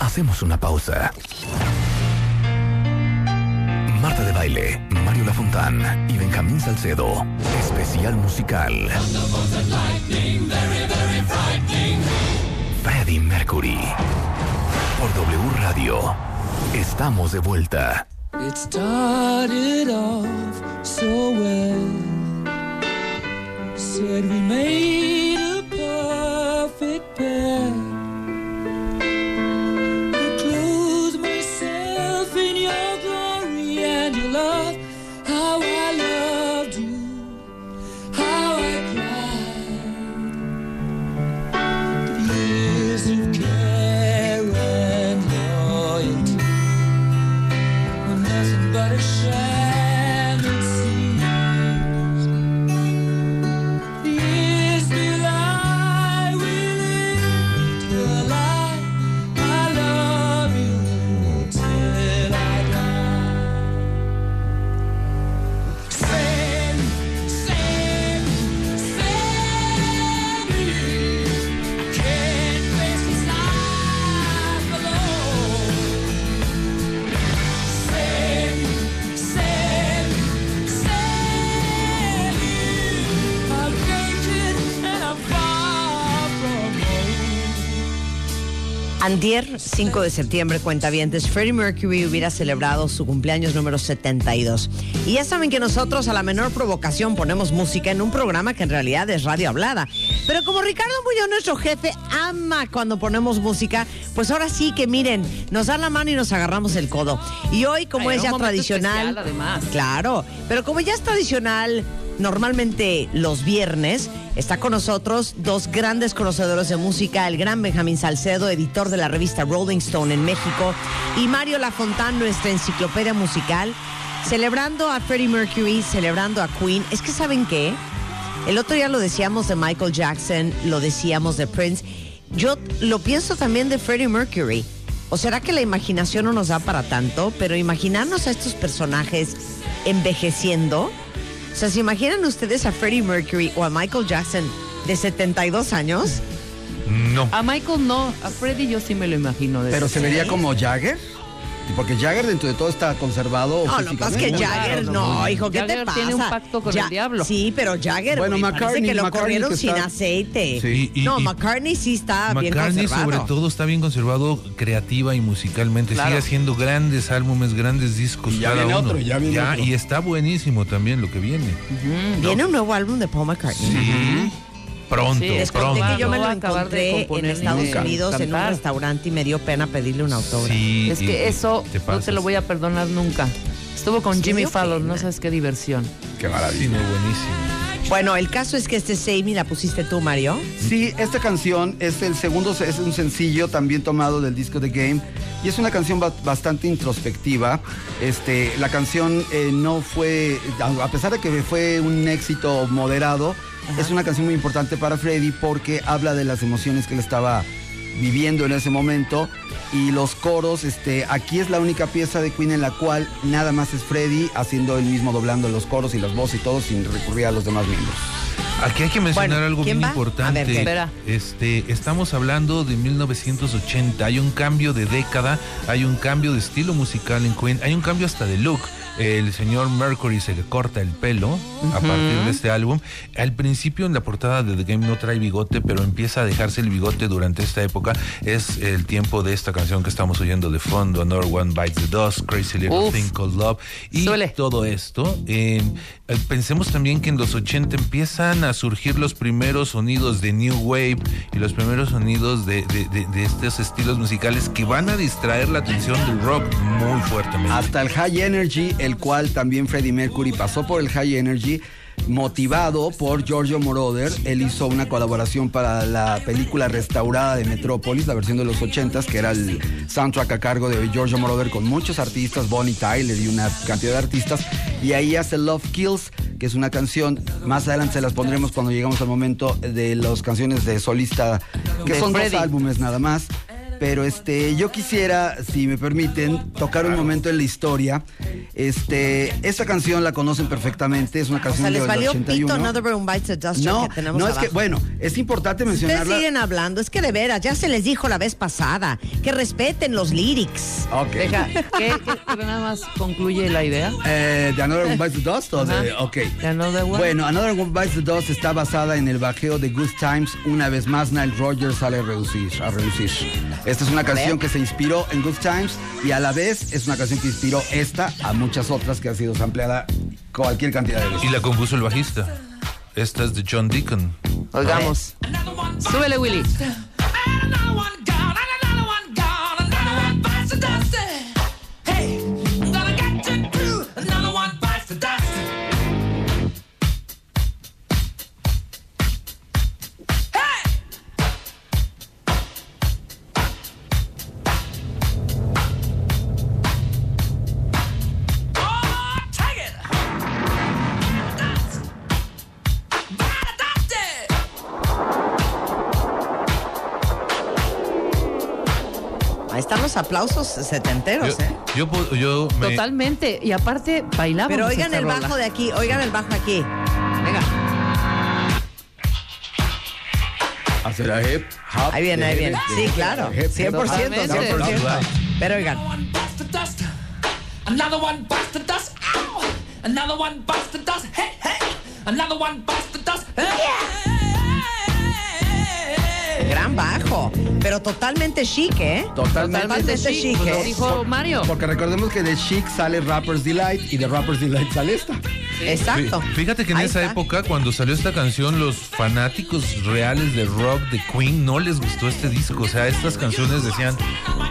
Hacemos una pausa. Marta de Baile, Mario Lafontán y Benjamín Salcedo. Especial musical. Freddie Mercury. Por W Radio. Estamos de vuelta. It started off so well. Said we made Andier, 5 de septiembre, cuentavientes, Freddie Mercury hubiera celebrado su cumpleaños número 72. Y ya saben que nosotros a la menor provocación ponemos música en un programa que en realidad es radio hablada. Pero como Ricardo Muñoz, nuestro jefe, ama cuando ponemos música, pues ahora sí que miren, nos da la mano y nos agarramos el codo. Y hoy, como Ay, es ya tradicional, especial, además. claro, pero como ya es tradicional, normalmente los viernes, está con nosotros dos grandes conocedores de música, el gran Benjamín Salcedo, editor de la revista Rolling Stone en México, y Mario Lafontán, nuestra enciclopedia musical, celebrando a Freddie Mercury, celebrando a Queen. Es que saben qué, el otro día lo decíamos de Michael Jackson, lo decíamos de Prince, yo lo pienso también de Freddie Mercury. ¿O será que la imaginación no nos da para tanto? Pero imaginarnos a estos personajes envejeciendo. O sea, ¿se imaginan ustedes a Freddie Mercury o a Michael Jackson de 72 años? No. A Michael no, a Freddie yo sí me lo imagino. de Pero se vería como Jagger. Porque Jagger dentro de todo está conservado. No, lo que pasa es que. Jagger, no, no. hijo, ¿qué te Jagger pasa? tiene un pacto con el diablo. Sí, pero Jagger, Bueno, McCartney- que lo McCartney corrieron que sin está- aceite. Sí. Y- y- no, y- McCartney sí está bien McCartney conservado. sobre todo está bien conservado creativa y musicalmente. Claro. Sigue haciendo grandes álbumes, grandes discos Y ya cada viene uno. otro, ya viene otro. Y está buenísimo también lo que viene. Viene un nuevo álbum de Paul McCartney. Sí. Pronto, Sí, Les pronto. conté que yo me lo encontré en Estados Unidos en un cantar. restaurante y me dio pena pedirle un autógrafo. Sí, Es que y eso te no te lo voy a perdonar nunca. Estuvo con Sí, Jimmy Fallon, pena. no sabes qué diversión. Qué Sí, maravilla. buenísimo. Bueno, el caso es que este Save la pusiste tú, Mario. Sí, esta canción es el segundo, es un sencillo también tomado del disco The Game y es una canción ba- bastante introspectiva. Este, la canción eh, no fue, a pesar de que fue un éxito moderado, es una canción muy importante para Freddy porque habla de las emociones que él estaba viviendo en ese momento y los coros, este, aquí es la única pieza de Queen en la cual nada más es Freddy haciendo él mismo doblando los coros y las voces y todo sin recurrir a los demás miembros. Aquí hay que mencionar Bueno, algo ¿quién bien va? importante. A ver, ¿qué? Espera. Este, estamos hablando de 1980. Hay un cambio de década, hay un cambio de estilo musical en Queen, hay un cambio hasta de look. El señor Mercury se le corta el pelo a partir de este álbum. Al principio en la portada de The Game no trae bigote, pero empieza a dejarse el bigote durante esta época. Es el tiempo de esta canción que estamos oyendo de fondo, Another One Bites the Dust, Crazy Little Uf. Thing Called Love. Y Suele. todo esto. eh, eh, pensemos también que en los 80 empiezan a surgir los primeros sonidos de New Wave y los primeros sonidos de, de- de- de estos estilos musicales que van a distraer la atención del rock muy fuertemente. Hasta el High Energy, el cual también Freddie Mercury pasó por el High Energy, motivado por Giorgio Moroder. Él hizo una colaboración para la película restaurada de Metrópolis, la versión de los 80s, que era el soundtrack a cargo de Giorgio Moroder con muchos artistas, Bonnie Tyler y una cantidad de artistas. Y ahí hace Love Kills, que es una canción, más adelante se las pondremos cuando llegamos al momento de las canciones de solista, que De son Freddie. dos álbumes nada más. Pero este, yo quisiera, si me permiten, tocar un momento en la historia. Este, esta canción la conocen perfectamente, es una O canción sea, les del valió 81. pito Another One Bites the Dust no, que tenemos no es que, bueno, es importante Ustedes mencionarla. siguen hablando, es que de veras, ya se les dijo la vez pasada, que respeten los lyrics. Ok. Deja, ¿qué, nada más concluye la idea? Eh, ¿De Another One Bites the Dust? o de- ok. ¿De Another One? Bueno, Another One Bites the Dust está basada en el bajeo de Good Times. Una vez más, Nile Rodgers sale a reducir, a reducir. Esta es una canción que se inspiró en Good Times y a la vez es una canción que inspiró esta a muchas otras que ha sido sampleada cualquier cantidad de veces. Y la compuso el bajista. Esta es de John Deacon. Oigamos. Súbele, Willy. Aplausos setenteros, Yo, ¿eh? yo, yo me- Totalmente. Y aparte, bailamos. Pero oigan el rola. bajo de aquí, oigan el bajo aquí. Venga, Hacer a hip, hop, ahí viene, ahí viene. Sí, claro, de- 100%, Totalmente. 100%. Pero oigan, Another one bites the dust. Another one bites the dust. Ow! Another one bites the dust. Hey, hey! Another one bites the dust. Hey! Gran bajo, pero totalmente chic, ¿eh? Totalmente. Totalmente chic, chic, ¿eh? lo dijo Mario. Porque recordemos que de Chic sale Rapper's Delight y de Rapper's Delight sale esta. Exacto. Fí- Fíjate que en Ahí esa está. época, cuando salió esta canción, los fanáticos reales de rock de Queen no les gustó este disco. O sea, estas canciones decían,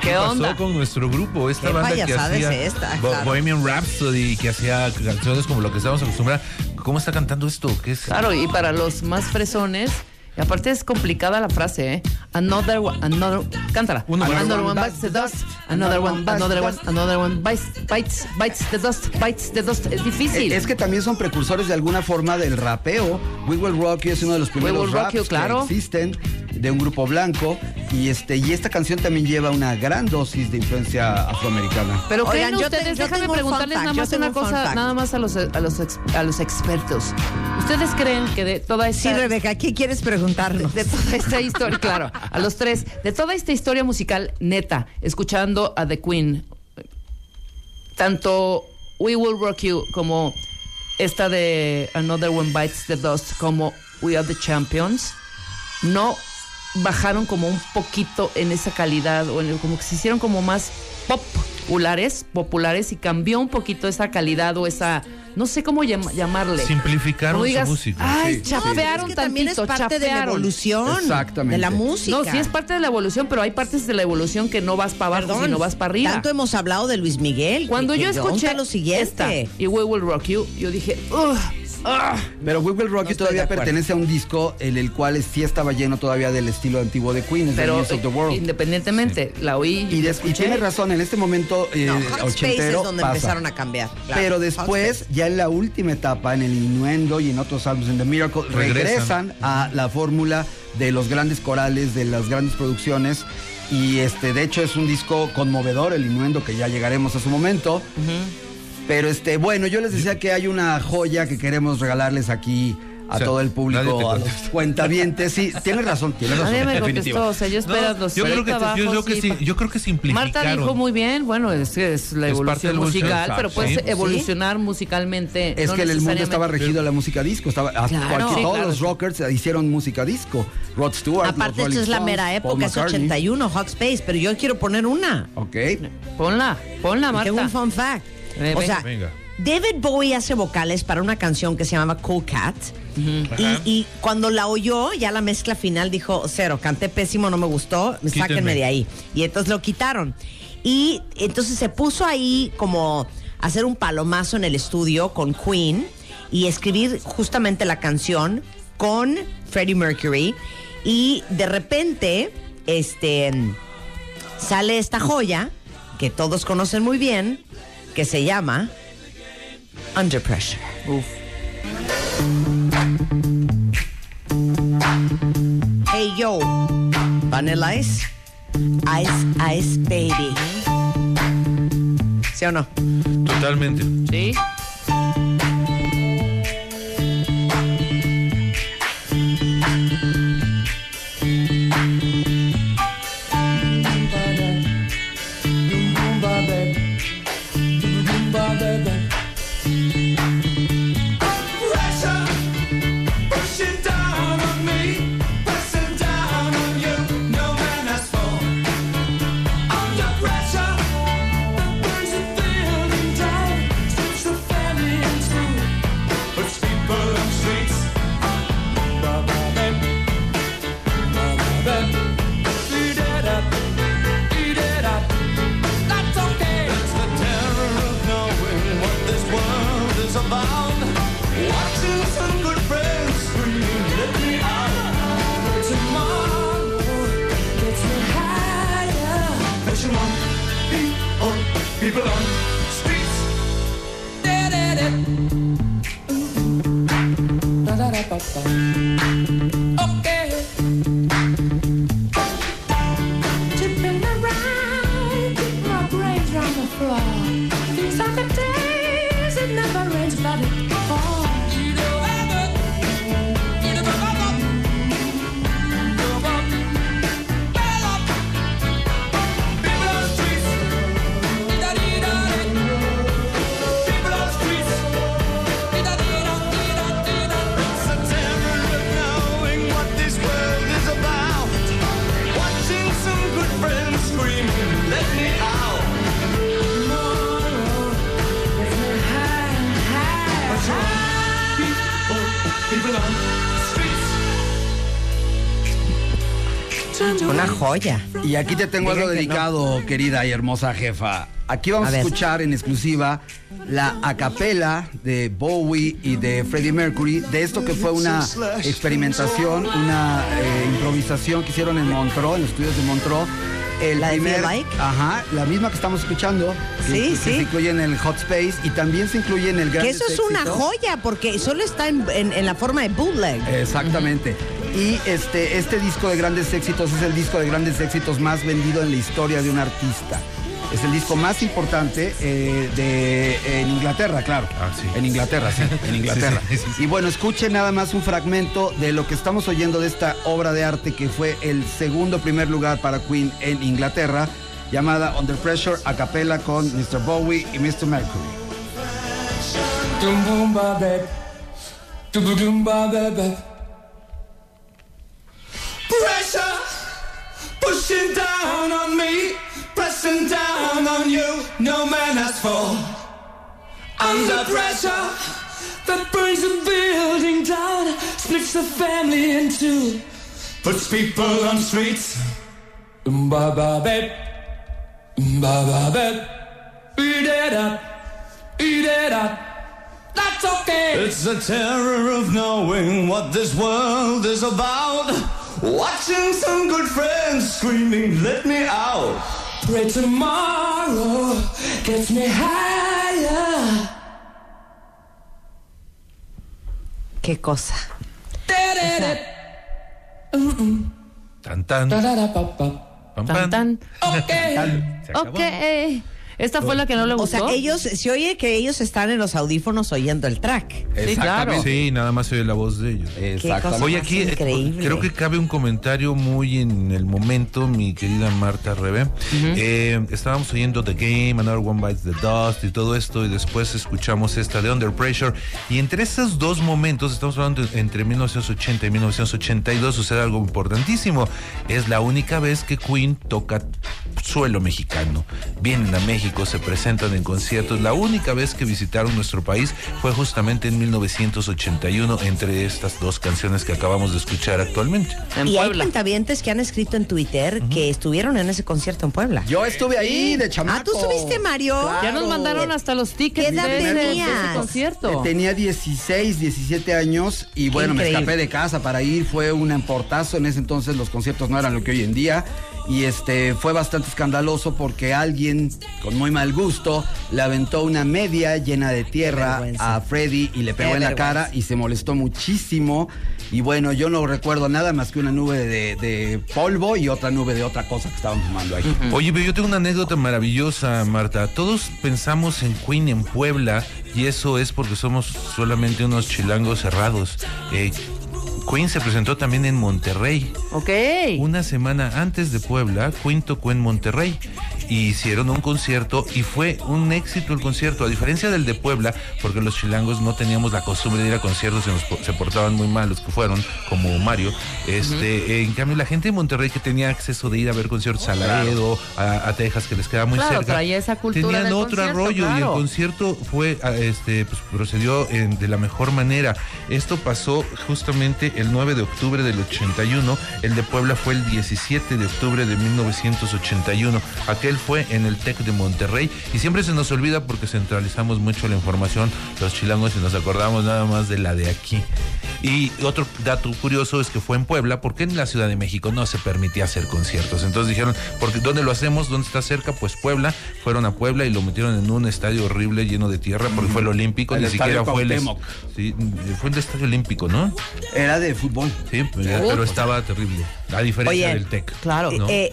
¿qué, ¿Qué pasó onda? con nuestro grupo? Esta Qué banda que hacía es esta, Bo- claro. Bohemian Rhapsody, que hacía canciones como lo que estábamos acostumbrados. ¿Cómo está cantando esto? ¿Qué es? Claro, y para los más fresones, y aparte es complicada la frase, ¿eh? Another one, another, cántala. Uno más. another one bites the dust, another one, another one, another one bites, bites, bites the dust, bites the dust. Es difícil. Es que también son precursores de alguna forma del rapeo. We Will Rock You es uno de los primeros Rock raps You, claro. que existen de un grupo blanco y este y esta canción también lleva una gran dosis de influencia afroamericana. Pero Oigan, creen yo te- ustedes, yo déjame preguntarles nada más una un cosa, nada más a los, a los, ex- a los expertos. ¿Ustedes creen que de toda esta... Sí, Rebeca, ¿qué quieres preguntarnos? de toda esta historia, claro, a los tres, de toda esta historia musical neta, escuchando a The Queen, tanto We Will Rock You como esta de Another One Bites the Dust como We Are the Champions, no bajaron como un poquito en esa calidad o en el- como que se hicieron como más populares, populares y cambió un poquito esa calidad o esa, no sé cómo llam- llamarle. Simplificaron digas, su música. Ay, Sí, sí. chapearon es que también es tantito, parte de la chapearon". evolución Exactamente. de la música. No, sí es parte de la evolución, pero hay partes de la evolución que no vas para abajo, Perdón, sino vas para arriba. Tanto hemos hablado de Luis Miguel. Cuando yo escuché lo siguiente. esta y We Will Rock You, yo dije, "Ugh, ah". Pero We Will Rock No You estoy todavía pertenece a un disco en el cual sí estaba lleno todavía del estilo antiguo de Queen, pero of the World. independientemente, la oí Y, y tiene razón, en este momento eh, No, Hot Space ochentero es donde pasa. empezaron a cambiar. claro. Pero después, ya en la última etapa, en el Innuendo y en otros álbumes, en The Miracle, Regresan. regresan, a la fórmula de los grandes corales, de las grandes producciones. Y este, de hecho, es un disco conmovedor, el Innuendo, que ya llegaremos a su momento. Pero este, bueno, yo les decía que hay una joya que queremos regalarles aquí a O sea, todo el público, a los cuentavientes. Sí, tienes razón, tienes razón. Nadie me contestó, o sea, yo espero No, los yo, creo que, yo, creo que sí, yo creo que simplificaron. Marta dijo muy bien, bueno, es, es la Es evolución musical, pero puedes sí. evolucionar musicalmente. Es no que el mundo estaba regido a la música disco. Estaba, Claro. todos claro, los rockers hicieron música disco. Rod Stewart. Aparte, esto es la mera época, es McCartney. 81, Hot Space, pero yo quiero poner una. Ok. Ponla, ponla, Marta. Tengo un fun fact. O sea, Venga. David Bowie hace vocales para una canción que se llamaba Cool Cat. y, y cuando la oyó, ya la mezcla final dijo, cero, canté pésimo, no me gustó, sáquenme Quítenme. de ahí. Y entonces lo quitaron. Y entonces se puso ahí como a hacer un palomazo en el estudio con Queen y escribir justamente la canción con Freddie Mercury. Y de repente, este sale esta joya que todos conocen muy bien, que se llama Under Pressure. Hey yo, Vanilla Ice, Ice Ice Baby. ¿Sí o no? Totalmente. Sí. Joya. Y aquí te tengo algo que dedicado, querida y hermosa jefa. Aquí vamos A escuchar en exclusiva la acapela de Bowie y de Freddie Mercury, de esto que fue una experimentación, una eh, improvisación que hicieron en Montreux, en los estudios de Montreux. El ¿La primer? Ajá, misma que estamos escuchando, que, Sí, que sí. se incluye en el Hot Space y también se incluye en el Gran Que eso es una joya, porque solo está en, en- en la forma de bootleg. Exactamente. Y este, este disco de grandes éxitos es el disco de grandes éxitos más vendido en la historia de un artista. Es el disco más importante eh, de, en Inglaterra, claro. Ah, sí. En Inglaterra, sí, en Inglaterra. Sí, sí, sí, sí. Y bueno, escuchen nada más un fragmento de lo que estamos oyendo de esta obra de arte que fue el segundo primer lugar para Queen en Inglaterra, llamada Under Pressure a capella con Mr. Bowie y Mr. Mercury. Pushing down on me, pressing down on you. No man has fall. Under pressure that burns a building down, splits the family in two, puts people on streets. Ba ba bep. Ba ba bep. Eat it up. Eat it up. That's okay. It's the terror of knowing what this world is about. Watching some good friends screaming, let me out. Pray tomorrow gets me higher. Qué cosa. Tan tan. Tan, tan. Ok. Ok. Esta fue la que no le O gustó. sea, ellos, se oye que ellos están en los audífonos oyendo el track. claro. Sí, nada más se oye la voz de ellos. Exactamente. cosa Oye, aquí eh, increíble. creo que cabe un comentario muy en el momento, mi querida Marta Rebe. Eh, estábamos oyendo The Game, Another One Bites the Dust y todo esto, y después escuchamos esta de Under Pressure. Y entre esos dos momentos, estamos hablando de- entre 1980 y 1982, sucede algo importantísimo. Es la única vez que Queen toca suelo mexicano. Vienen a México, se presentan en conciertos. La única vez que visitaron nuestro país fue justamente en 1981 entre estas dos canciones que acabamos de escuchar actualmente. En y hay Puebla. cuentavientes que han escrito en Twitter que estuvieron en ese concierto en Puebla. Yo estuve ahí de chamaco. Ah, ¿tú estuviste, Mario? Ya nos mandaron hasta los tickets ¿Qué edad de ese, de ese tenías? concierto. Tenía 16, 17 años y bueno, me escapé de casa para ir. Fue un emportazo. En ese entonces los conciertos no eran lo que hoy en día. Y este fue bastante escandaloso porque alguien con muy mal gusto le aventó una media llena de tierra a Freddy y le pegó Qué en la vergüenza. cara y se molestó muchísimo. Y bueno, yo no recuerdo nada más que una nube de, de polvo y otra nube de otra cosa que estaban fumando ahí. Oye, pero yo tengo una anécdota maravillosa, Marta. Todos pensamos en Queen en Puebla y eso es porque somos solamente unos chilangos cerrados. Eh, Queen se presentó también en Monterrey. Ok. Una semana antes de Puebla, Queen tocó en Monterrey. Y hicieron un concierto y fue un éxito el concierto, a diferencia del de Puebla, porque los chilangos no teníamos la costumbre de ir a conciertos, se, nos se portaban muy mal los que fueron, como Mario. Este, En cambio, la gente de Monterrey que tenía acceso de ir a ver conciertos a Laredo, a, a Texas, que les queda muy Claro, cerca, esa cultura tenían del otro rollo y el claro. concierto fue, ah, este, pues, procedió en- de la mejor manera. Esto pasó justamente el 9 de octubre del 81, el de Puebla fue el 17 de octubre de 1981. Aquel fue en el TEC de Monterrey y siempre se nos olvida porque centralizamos mucho la información los chilangos y nos acordamos nada más de la de aquí. Y otro dato curioso es que fue en Puebla porque en la Ciudad de México no se permitía hacer conciertos. Entonces dijeron, porque ¿dónde lo hacemos? ¿Dónde está cerca? Pues Puebla. Fueron a Puebla y lo metieron en un estadio horrible lleno de tierra porque fue el Olímpico, El ni Estadio siquiera fue el sí, fue el Estadio Olímpico, ¿no? Era de fútbol. Sí, pues, pero estaba terrible. A diferencia Oye, del TEC. claro. ¿no? Eh,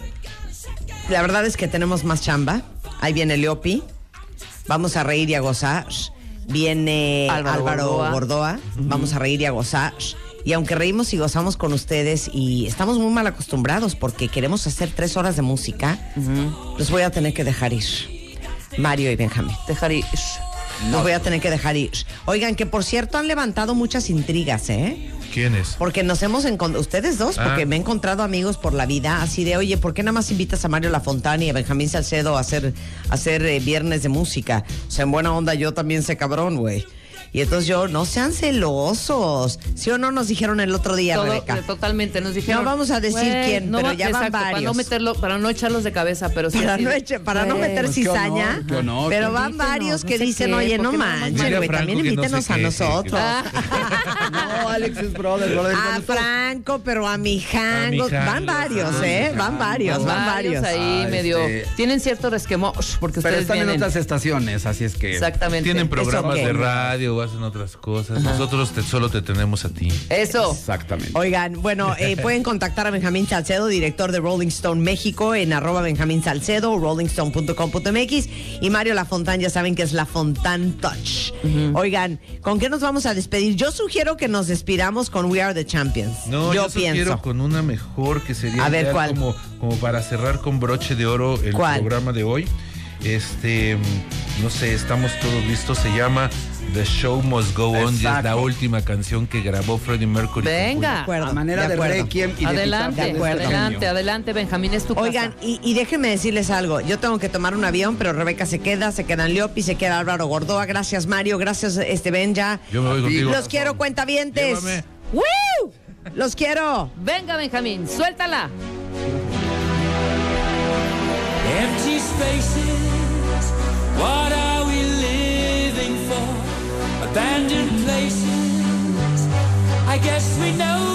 la verdad es que tenemos más chamba. Ahí viene Leopi. Vamos a reír y a gozar. Viene Álvaro Álvaro, Gordoa. Gordoa. Vamos a reír y a gozar. Y aunque reímos y gozamos con ustedes y estamos muy mal acostumbrados porque queremos hacer tres horas de música, los voy a tener que dejar ir. Mario y Benjamín. Dejar ir. Los voy a tener que dejar ir. Oigan, que por cierto han levantado muchas intrigas, ¿eh? ¿Quién es? Porque nos hemos encontrado, ustedes dos, Ah. porque me he encontrado amigos por la vida, así de, oye, ¿por qué nada más invitas a Mario Lafontana y a Benjamín Salcedo a hacer, a hacer eh, viernes de música? O sea, en buena onda yo también sé cabrón, güey. Y entonces yo, no sean celosos. ¿Sí o no nos dijeron el otro día, Todo- Rebeca? totalmente, nos dijeron. No vamos a decir "Güey, quién, no pero va- ya van exacto, Para no varios. meterlo, para no echarlos de cabeza, pero sí Para no, eche- para no "Güey, meter pues, qué honor, cizaña. qué honor. pero van varios no que sé dicen, qué, oye, ¿por no a güey, también que no sé invítenos a nosotros. No, Alex es brother, brother. A Franco, pero a mi A mi Jangos. Van varios, ¿eh? Van varios, van varios. ahí Ah, medio. este- Tienen cierto resquemor porque Pero ustedes están en otras estaciones, así es que. Exactamente. Tienen programas de radio, hacen otras cosas. Nosotros te- solo te tenemos a ti. Eso. Exactamente. Oigan, bueno, eh, pueden contactar a Benjamín Salcedo, director de Rolling Stone México, en arroba Benjamín Salcedo, rollingstone.com.mx. Y Mario Lafontán, ya saben que es La Fontan Touch. Oigan, ¿con qué nos vamos a despedir? Yo sugiero que nos despidamos con We Are the Champions. No, yo, yo sugiero pienso. con una mejor que sería A ver, ¿cuál? Como, como para cerrar con broche de oro el ¿Cuál? programa de hoy. Este, no sé, estamos todos listos. Se llama The Show Must Go On y es la última canción que grabó Freddie Mercury. Venga. De acuerdo, a manera de, acuerdo. requiem y de Adelante, de este adelante, adelante, Benjamín, es tu Oigan, casa. y, y déjenme decirles algo. Yo tengo que tomar un avión, pero Rebeca se queda, se quedan Leopi, se queda Álvaro Gordoa. Gracias, Mario. Gracias, este Benja. Yo me voy contigo. Los quiero, cuentavientes. Llévame. ¡Woo! Los quiero. Venga, Benjamín, suéltala. Empty spaces, what? Abandoned places, I guess we know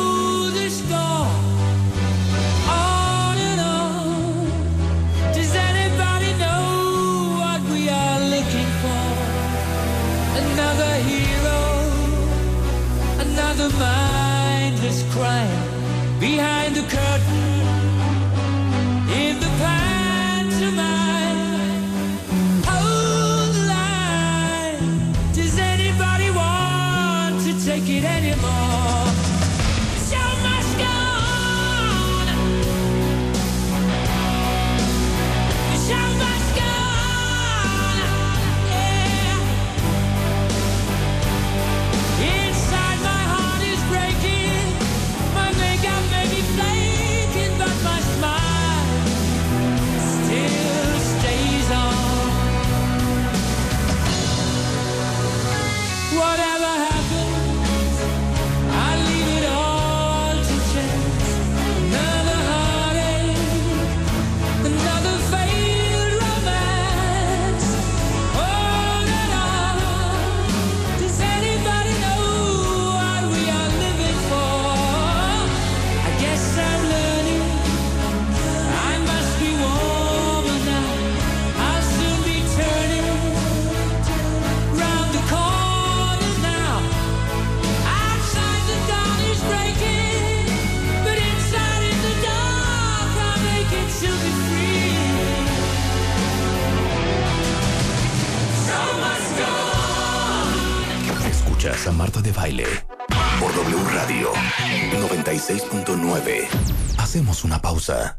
Escuchas a Marta de Baile por W Radio 96.9. Hacemos una pausa.